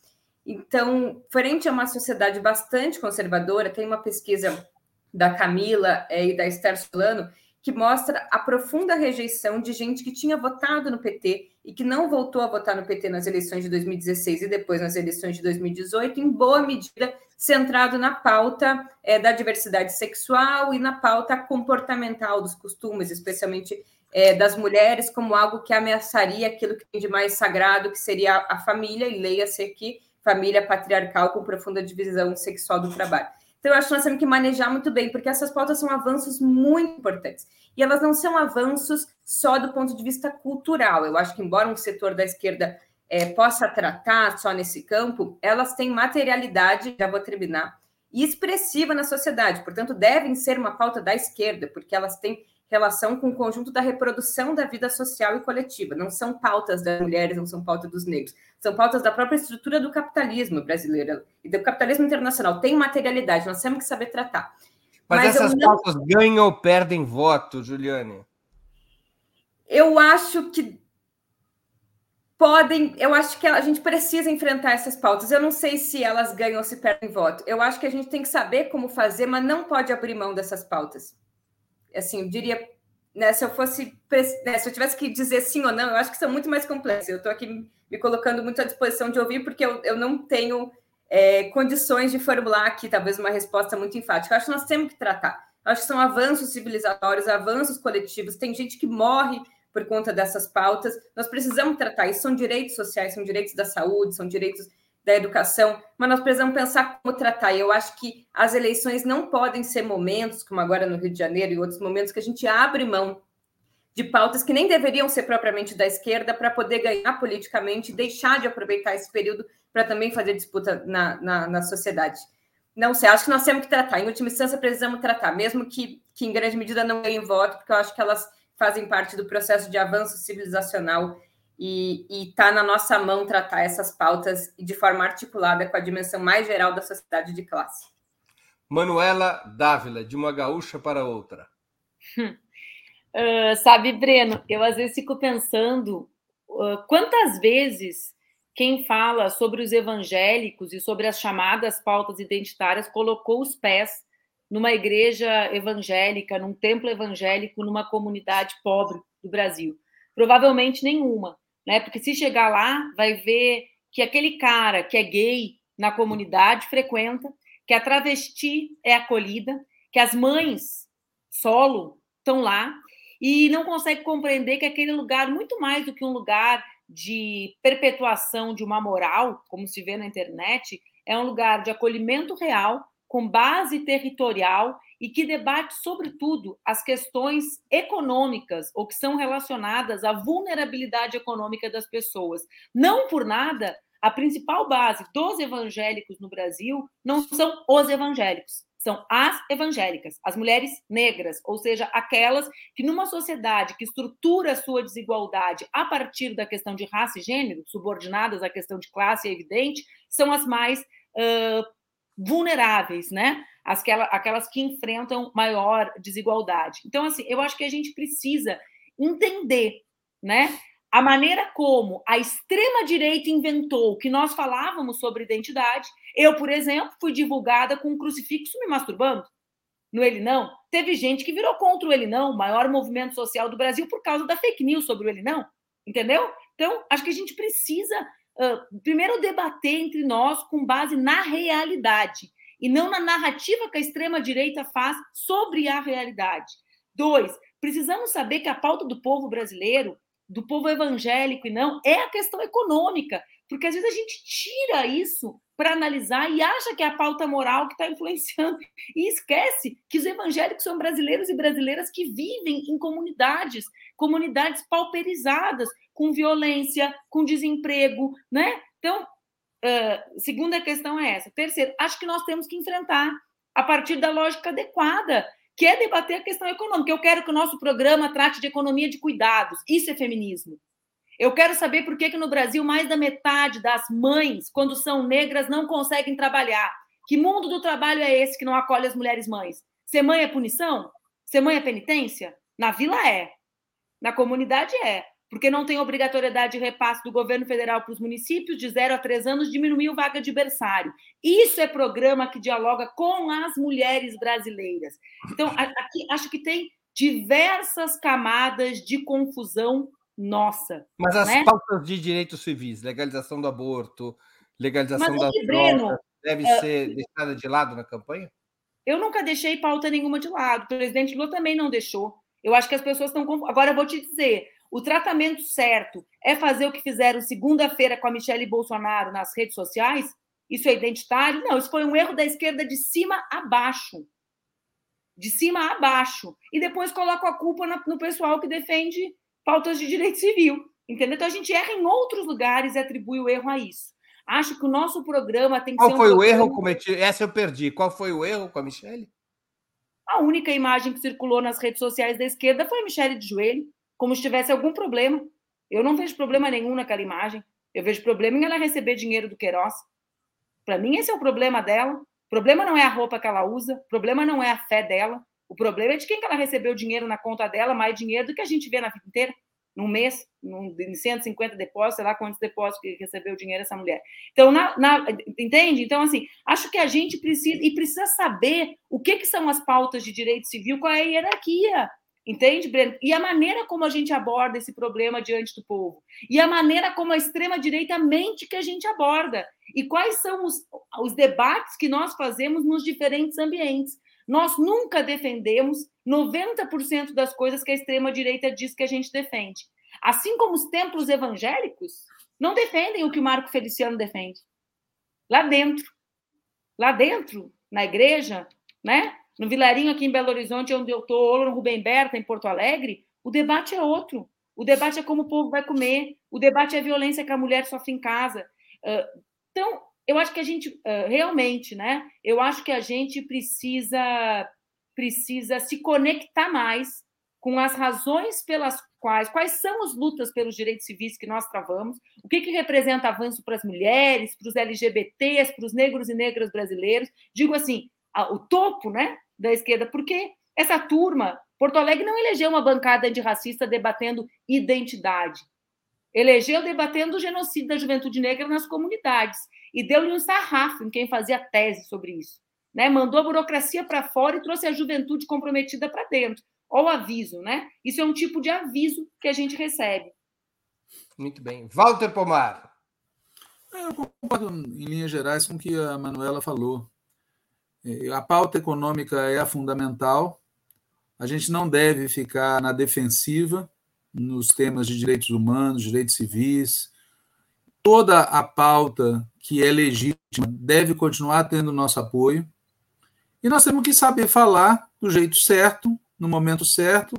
Então, frente a uma sociedade bastante conservadora, tem uma pesquisa da Camila é, e da Esther Solano, que mostra a profunda rejeição de gente que tinha votado no PT e que não voltou a votar no PT nas eleições de 2016 e depois nas eleições de 2018, em boa medida centrado na pauta é, da diversidade sexual e na pauta comportamental dos costumes, especialmente é, das mulheres, como algo que ameaçaria aquilo que tem de mais sagrado, que seria a família, e leia-se aqui, família patriarcal com profunda divisão sexual do trabalho. Então, eu acho que nós temos que manejar muito bem, porque essas pautas são avanços muito importantes. E elas não são avanços só do ponto de vista cultural. Eu acho que, embora um setor da esquerda é, possa tratar só nesse campo, elas têm materialidade, já vou terminar, e expressiva na sociedade. Portanto, devem ser uma pauta da esquerda, porque elas têm relação com o conjunto da reprodução da vida social e coletiva. Não são pautas das mulheres, não são pautas dos negros. São pautas da própria estrutura do capitalismo brasileiro e do capitalismo internacional. Tem materialidade, nós temos que saber tratar. Mas, Mas essas não... pautas ganham ou perdem voto, Juliane? Eu acho que podem, eu acho que a gente precisa enfrentar essas pautas. Eu não sei se elas ganham ou se perdem voto. Eu acho que a gente tem que saber como fazer, mas não pode abrir mão dessas pautas assim, eu diria, né, se eu fosse, né, se eu tivesse que dizer sim ou não, eu acho que são muito mais complexos. Eu estou aqui me colocando muito à disposição de ouvir, porque eu, eu não tenho é, condições de formular aqui, talvez, uma resposta muito enfática. Eu acho que nós temos que tratar. Eu acho que são avanços civilizatórios, avanços coletivos. Tem gente que morre por conta dessas pautas. Nós precisamos tratar. Isso são direitos sociais, são direitos da saúde, são direitos da educação, mas nós precisamos pensar como tratar. Eu acho que as eleições não podem ser momentos, como agora no Rio de Janeiro e outros momentos, que a gente abre mão de pautas que nem deveriam ser propriamente da esquerda para poder ganhar politicamente e deixar de aproveitar esse período para também fazer disputa na, na, na sociedade. Não sei, acho que nós temos que tratar. Em última instância, precisamos tratar, mesmo que, que em grande medida não ganhem voto, porque eu acho que elas fazem parte do processo de avanço civilizacional e está na nossa mão tratar essas pautas de forma articulada com a dimensão mais geral da sociedade de classe. Manuela Dávila, de uma gaúcha para outra. Uh, sabe, Breno, eu às vezes fico pensando uh, quantas vezes quem fala sobre os evangélicos e sobre as chamadas pautas identitárias colocou os pés numa igreja evangélica, num templo evangélico, numa comunidade pobre do Brasil. Provavelmente nenhuma, né? Porque se chegar lá, vai ver que aquele cara que é gay na comunidade frequenta, que a travesti é acolhida, que as mães solo estão lá e não consegue compreender que aquele lugar, muito mais do que um lugar de perpetuação de uma moral, como se vê na internet, é um lugar de acolhimento real, com base territorial e que debate, sobretudo, as questões econômicas ou que são relacionadas à vulnerabilidade econômica das pessoas. Não por nada, a principal base dos evangélicos no Brasil não são os evangélicos, são as evangélicas, as mulheres negras, ou seja, aquelas que, numa sociedade que estrutura a sua desigualdade a partir da questão de raça e gênero, subordinadas à questão de classe, é evidente, são as mais uh, vulneráveis, né? As que, aquelas que enfrentam maior desigualdade. Então, assim, eu acho que a gente precisa entender, né? A maneira como a extrema-direita inventou que nós falávamos sobre identidade. Eu, por exemplo, fui divulgada com um crucifixo me masturbando no Ele Não. Teve gente que virou contra o Ele Não, o maior movimento social do Brasil, por causa da fake news sobre o Ele Não. Entendeu? Então, acho que a gente precisa, primeiro, debater entre nós com base na realidade e não na narrativa que a extrema-direita faz sobre a realidade. Dois, precisamos saber que a pauta do povo brasileiro do povo evangélico e não, é a questão econômica, porque às vezes a gente tira isso para analisar e acha que é a pauta moral que está influenciando e esquece que os evangélicos são brasileiros e brasileiras que vivem em comunidades, comunidades pauperizadas, com violência, com desemprego, né? Então, uh, segunda questão é essa. Terceiro, acho que nós temos que enfrentar a partir da lógica adequada que é debater a questão econômica. Eu quero que o nosso programa trate de economia de cuidados. Isso é feminismo. Eu quero saber por que, que no Brasil mais da metade das mães, quando são negras, não conseguem trabalhar. Que mundo do trabalho é esse que não acolhe as mulheres mães? Ser mãe é punição? Ser mãe é penitência? Na vila é. Na comunidade é porque não tem obrigatoriedade de repasse do governo federal para os municípios, de 0 a 3 anos diminuiu vaga de berçário. Isso é programa que dialoga com as mulheres brasileiras. Então, aqui acho que tem diversas camadas de confusão nossa. Mas as né? pautas de direitos civis, legalização do aborto, legalização da drogas, deve uh, ser deixada de lado na campanha? Eu nunca deixei pauta nenhuma de lado. O presidente Lula também não deixou. Eu acho que as pessoas estão. Agora, eu vou te dizer: o tratamento certo é fazer o que fizeram segunda-feira com a Michelle Bolsonaro nas redes sociais? Isso é identitário? Não, isso foi um erro da esquerda de cima a baixo. De cima a baixo. E depois coloca a culpa no pessoal que defende pautas de direito civil. Entendeu? Então a gente erra em outros lugares e atribui o erro a isso. Acho que o nosso programa tem que Qual ser. Qual um foi programa... o erro cometido? Essa eu perdi. Qual foi o erro com a Michelle? A única imagem que circulou nas redes sociais da esquerda foi a Michelle de joelho como se tivesse algum problema. Eu não vejo problema nenhum naquela imagem. Eu vejo problema em ela receber dinheiro do Queiroz. Para mim, esse é o problema dela. O problema não é a roupa que ela usa, o problema não é a fé dela. O problema é de quem que ela recebeu dinheiro na conta dela, mais dinheiro do que a gente vê na vida inteira. Num mês, num, em 150 depósitos, sei lá quantos depósitos que recebeu dinheiro essa mulher. Então, na, na, entende? Então, assim, acho que a gente precisa, e precisa saber o que, que são as pautas de direito civil, qual é a hierarquia. Entende, Breno? E a maneira como a gente aborda esse problema diante do povo. E a maneira como a extrema-direita mente que a gente aborda. E quais são os, os debates que nós fazemos nos diferentes ambientes. Nós nunca defendemos 90% das coisas que a extrema-direita diz que a gente defende. Assim como os templos evangélicos não defendem o que o Marco Feliciano defende. Lá dentro. Lá dentro, na igreja, né? No Vilarinho, aqui em Belo Horizonte, onde eu estou, ou no Rubem Berta, em Porto Alegre, o debate é outro. O debate é como o povo vai comer, o debate é a violência que a mulher sofre em casa. Então, eu acho que a gente realmente, né? Eu acho que a gente precisa precisa se conectar mais com as razões pelas quais, quais são as lutas pelos direitos civis que nós travamos, o que, que representa avanço para as mulheres, para os LGBTs, para os negros e negras brasileiros. Digo assim, o topo né, da esquerda, porque essa turma, Porto Alegre não elegeu uma bancada antirracista debatendo identidade. Elegeu debatendo o genocídio da juventude negra nas comunidades. E deu-lhe um sarrafo em quem fazia tese sobre isso. Né? Mandou a burocracia para fora e trouxe a juventude comprometida para dentro. Ou aviso, né? Isso é um tipo de aviso que a gente recebe. Muito bem. Walter Pomar. É, eu concordo, em linhas gerais, com o que a Manuela falou. É, a pauta econômica é a fundamental. A gente não deve ficar na defensiva nos temas de direitos humanos, direitos civis. Toda a pauta que é legítima deve continuar tendo nosso apoio. E nós temos que saber falar do jeito certo, no momento certo,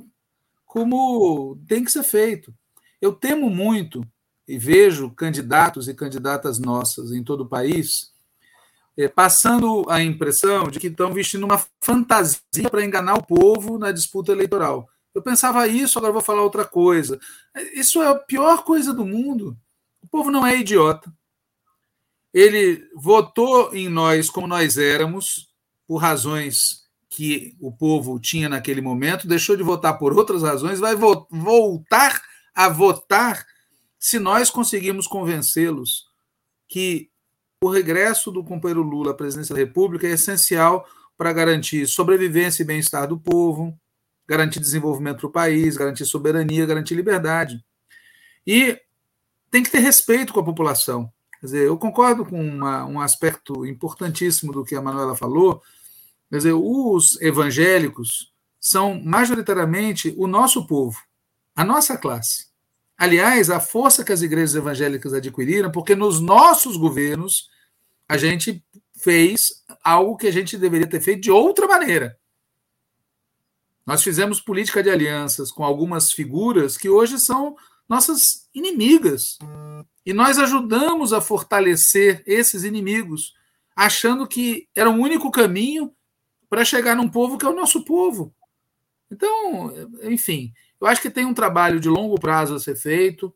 como tem que ser feito. Eu temo muito e vejo candidatos e candidatas nossas em todo o país é, passando a impressão de que estão vestindo uma fantasia para enganar o povo na disputa eleitoral. Eu pensava isso, agora vou falar outra coisa. Isso é a pior coisa do mundo. O povo não é idiota. Ele votou em nós como nós éramos, por razões que o povo tinha naquele momento, deixou de votar por outras razões, vai vo voltar a votar se nós conseguirmos convencê-los que o regresso do companheiro Lula à presidência da República é essencial para garantir sobrevivência e bem-estar do povo, garantir desenvolvimento para o país, garantir soberania, garantir liberdade. E tem que ter respeito com a população. Quer dizer, eu concordo com uma, um aspecto importantíssimo do que a Manuela falou, Quer dizer, os evangélicos são majoritariamente o nosso povo, a nossa classe. Aliás, a força que as igrejas evangélicas adquiriram, porque nos nossos governos a gente fez algo que a gente deveria ter feito de outra maneira. Nós fizemos política de alianças com algumas figuras que hoje são nossas inimigas. E nós ajudamos a fortalecer esses inimigos, achando que era o único caminho para chegar num povo que é o nosso povo. Então, enfim, eu acho que tem um trabalho de longo prazo a ser feito.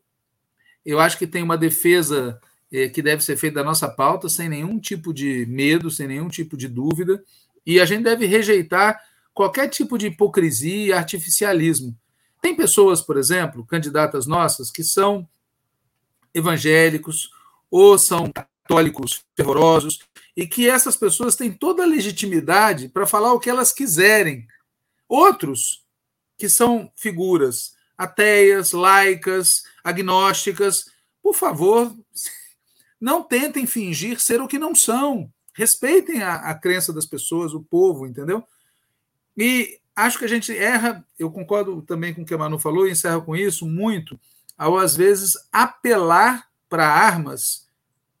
Eu acho que tem uma defesa que deve ser feita da nossa pauta, sem nenhum tipo de medo, sem nenhum tipo de dúvida. E a gente deve rejeitar qualquer tipo de hipocrisia e artificialismo. Tem pessoas, por exemplo, candidatas nossas, que são evangélicos ou são católicos fervorosos e que essas pessoas têm toda a legitimidade para falar o que elas quiserem. Outros, que são figuras ateias, laicas, agnósticas, por favor, não tentem fingir ser o que não são. Respeitem a, a crença das pessoas, o povo, entendeu? E acho que a gente erra, eu concordo também com o que a Manu falou, e encerro com isso, muito, ao às vezes apelar para armas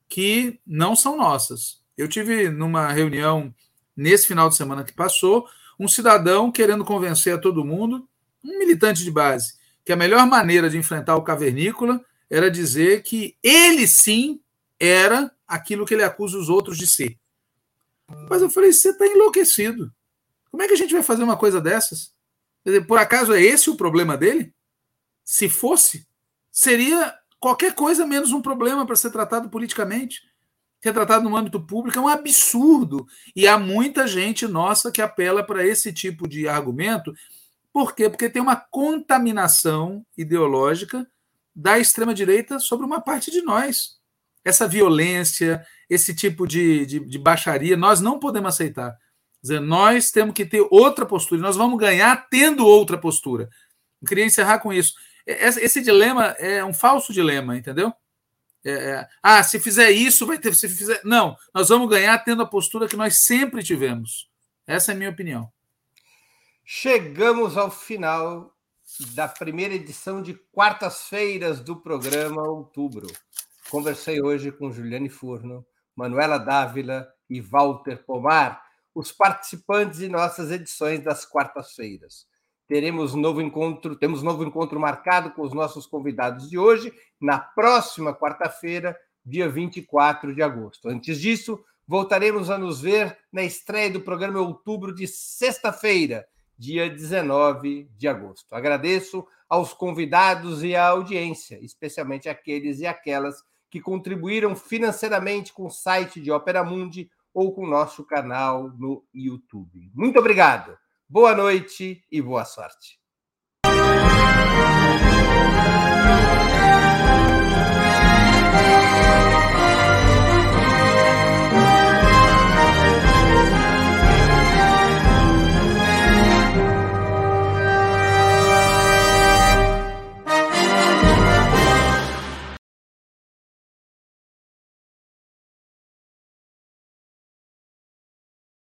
que não são nossas. Eu tive numa reunião nesse final de semana que passou, um cidadão querendo convencer a todo mundo, um militante de base, que a melhor maneira de enfrentar o cavernícola era dizer que ele sim era aquilo que ele acusa os outros de ser. Mas eu falei: você está enlouquecido. Como é que a gente vai fazer uma coisa dessas? Dizer, por acaso é esse o problema dele? Se fosse, seria qualquer coisa menos um problema para ser tratado politicamente retratado no âmbito público é um absurdo. E há muita gente nossa que apela para esse tipo de argumento. Por quê? Porque tem uma contaminação ideológica da extrema-direita sobre uma parte de nós. Essa violência, esse tipo de, de, de baixaria, nós não podemos aceitar. Dizer, nós temos que ter outra postura, nós vamos ganhar tendo outra postura. Eu queria encerrar com isso. Esse dilema é um falso dilema, entendeu? É, é, ah, se fizer isso, vai ter. Se fizer. Não, nós vamos ganhar tendo a postura que nós sempre tivemos. Essa é a minha opinião. Chegamos ao final da primeira edição de quartas-feiras do programa Outubro. Conversei hoje com Juliane Furno, Manuela Dávila e Walter Pomar, os participantes de nossas edições das quartas-feiras teremos novo encontro, temos novo encontro marcado com os nossos convidados de hoje, na próxima quarta-feira, dia 24 de agosto. Antes disso, voltaremos a nos ver na estreia do programa outubro de sexta-feira, dia 19 de agosto. Agradeço aos convidados e à audiência, especialmente aqueles e aquelas que contribuíram financeiramente com o site de Ópera Mundi ou com o nosso canal no YouTube. Muito obrigado, boa noite e boa sorte.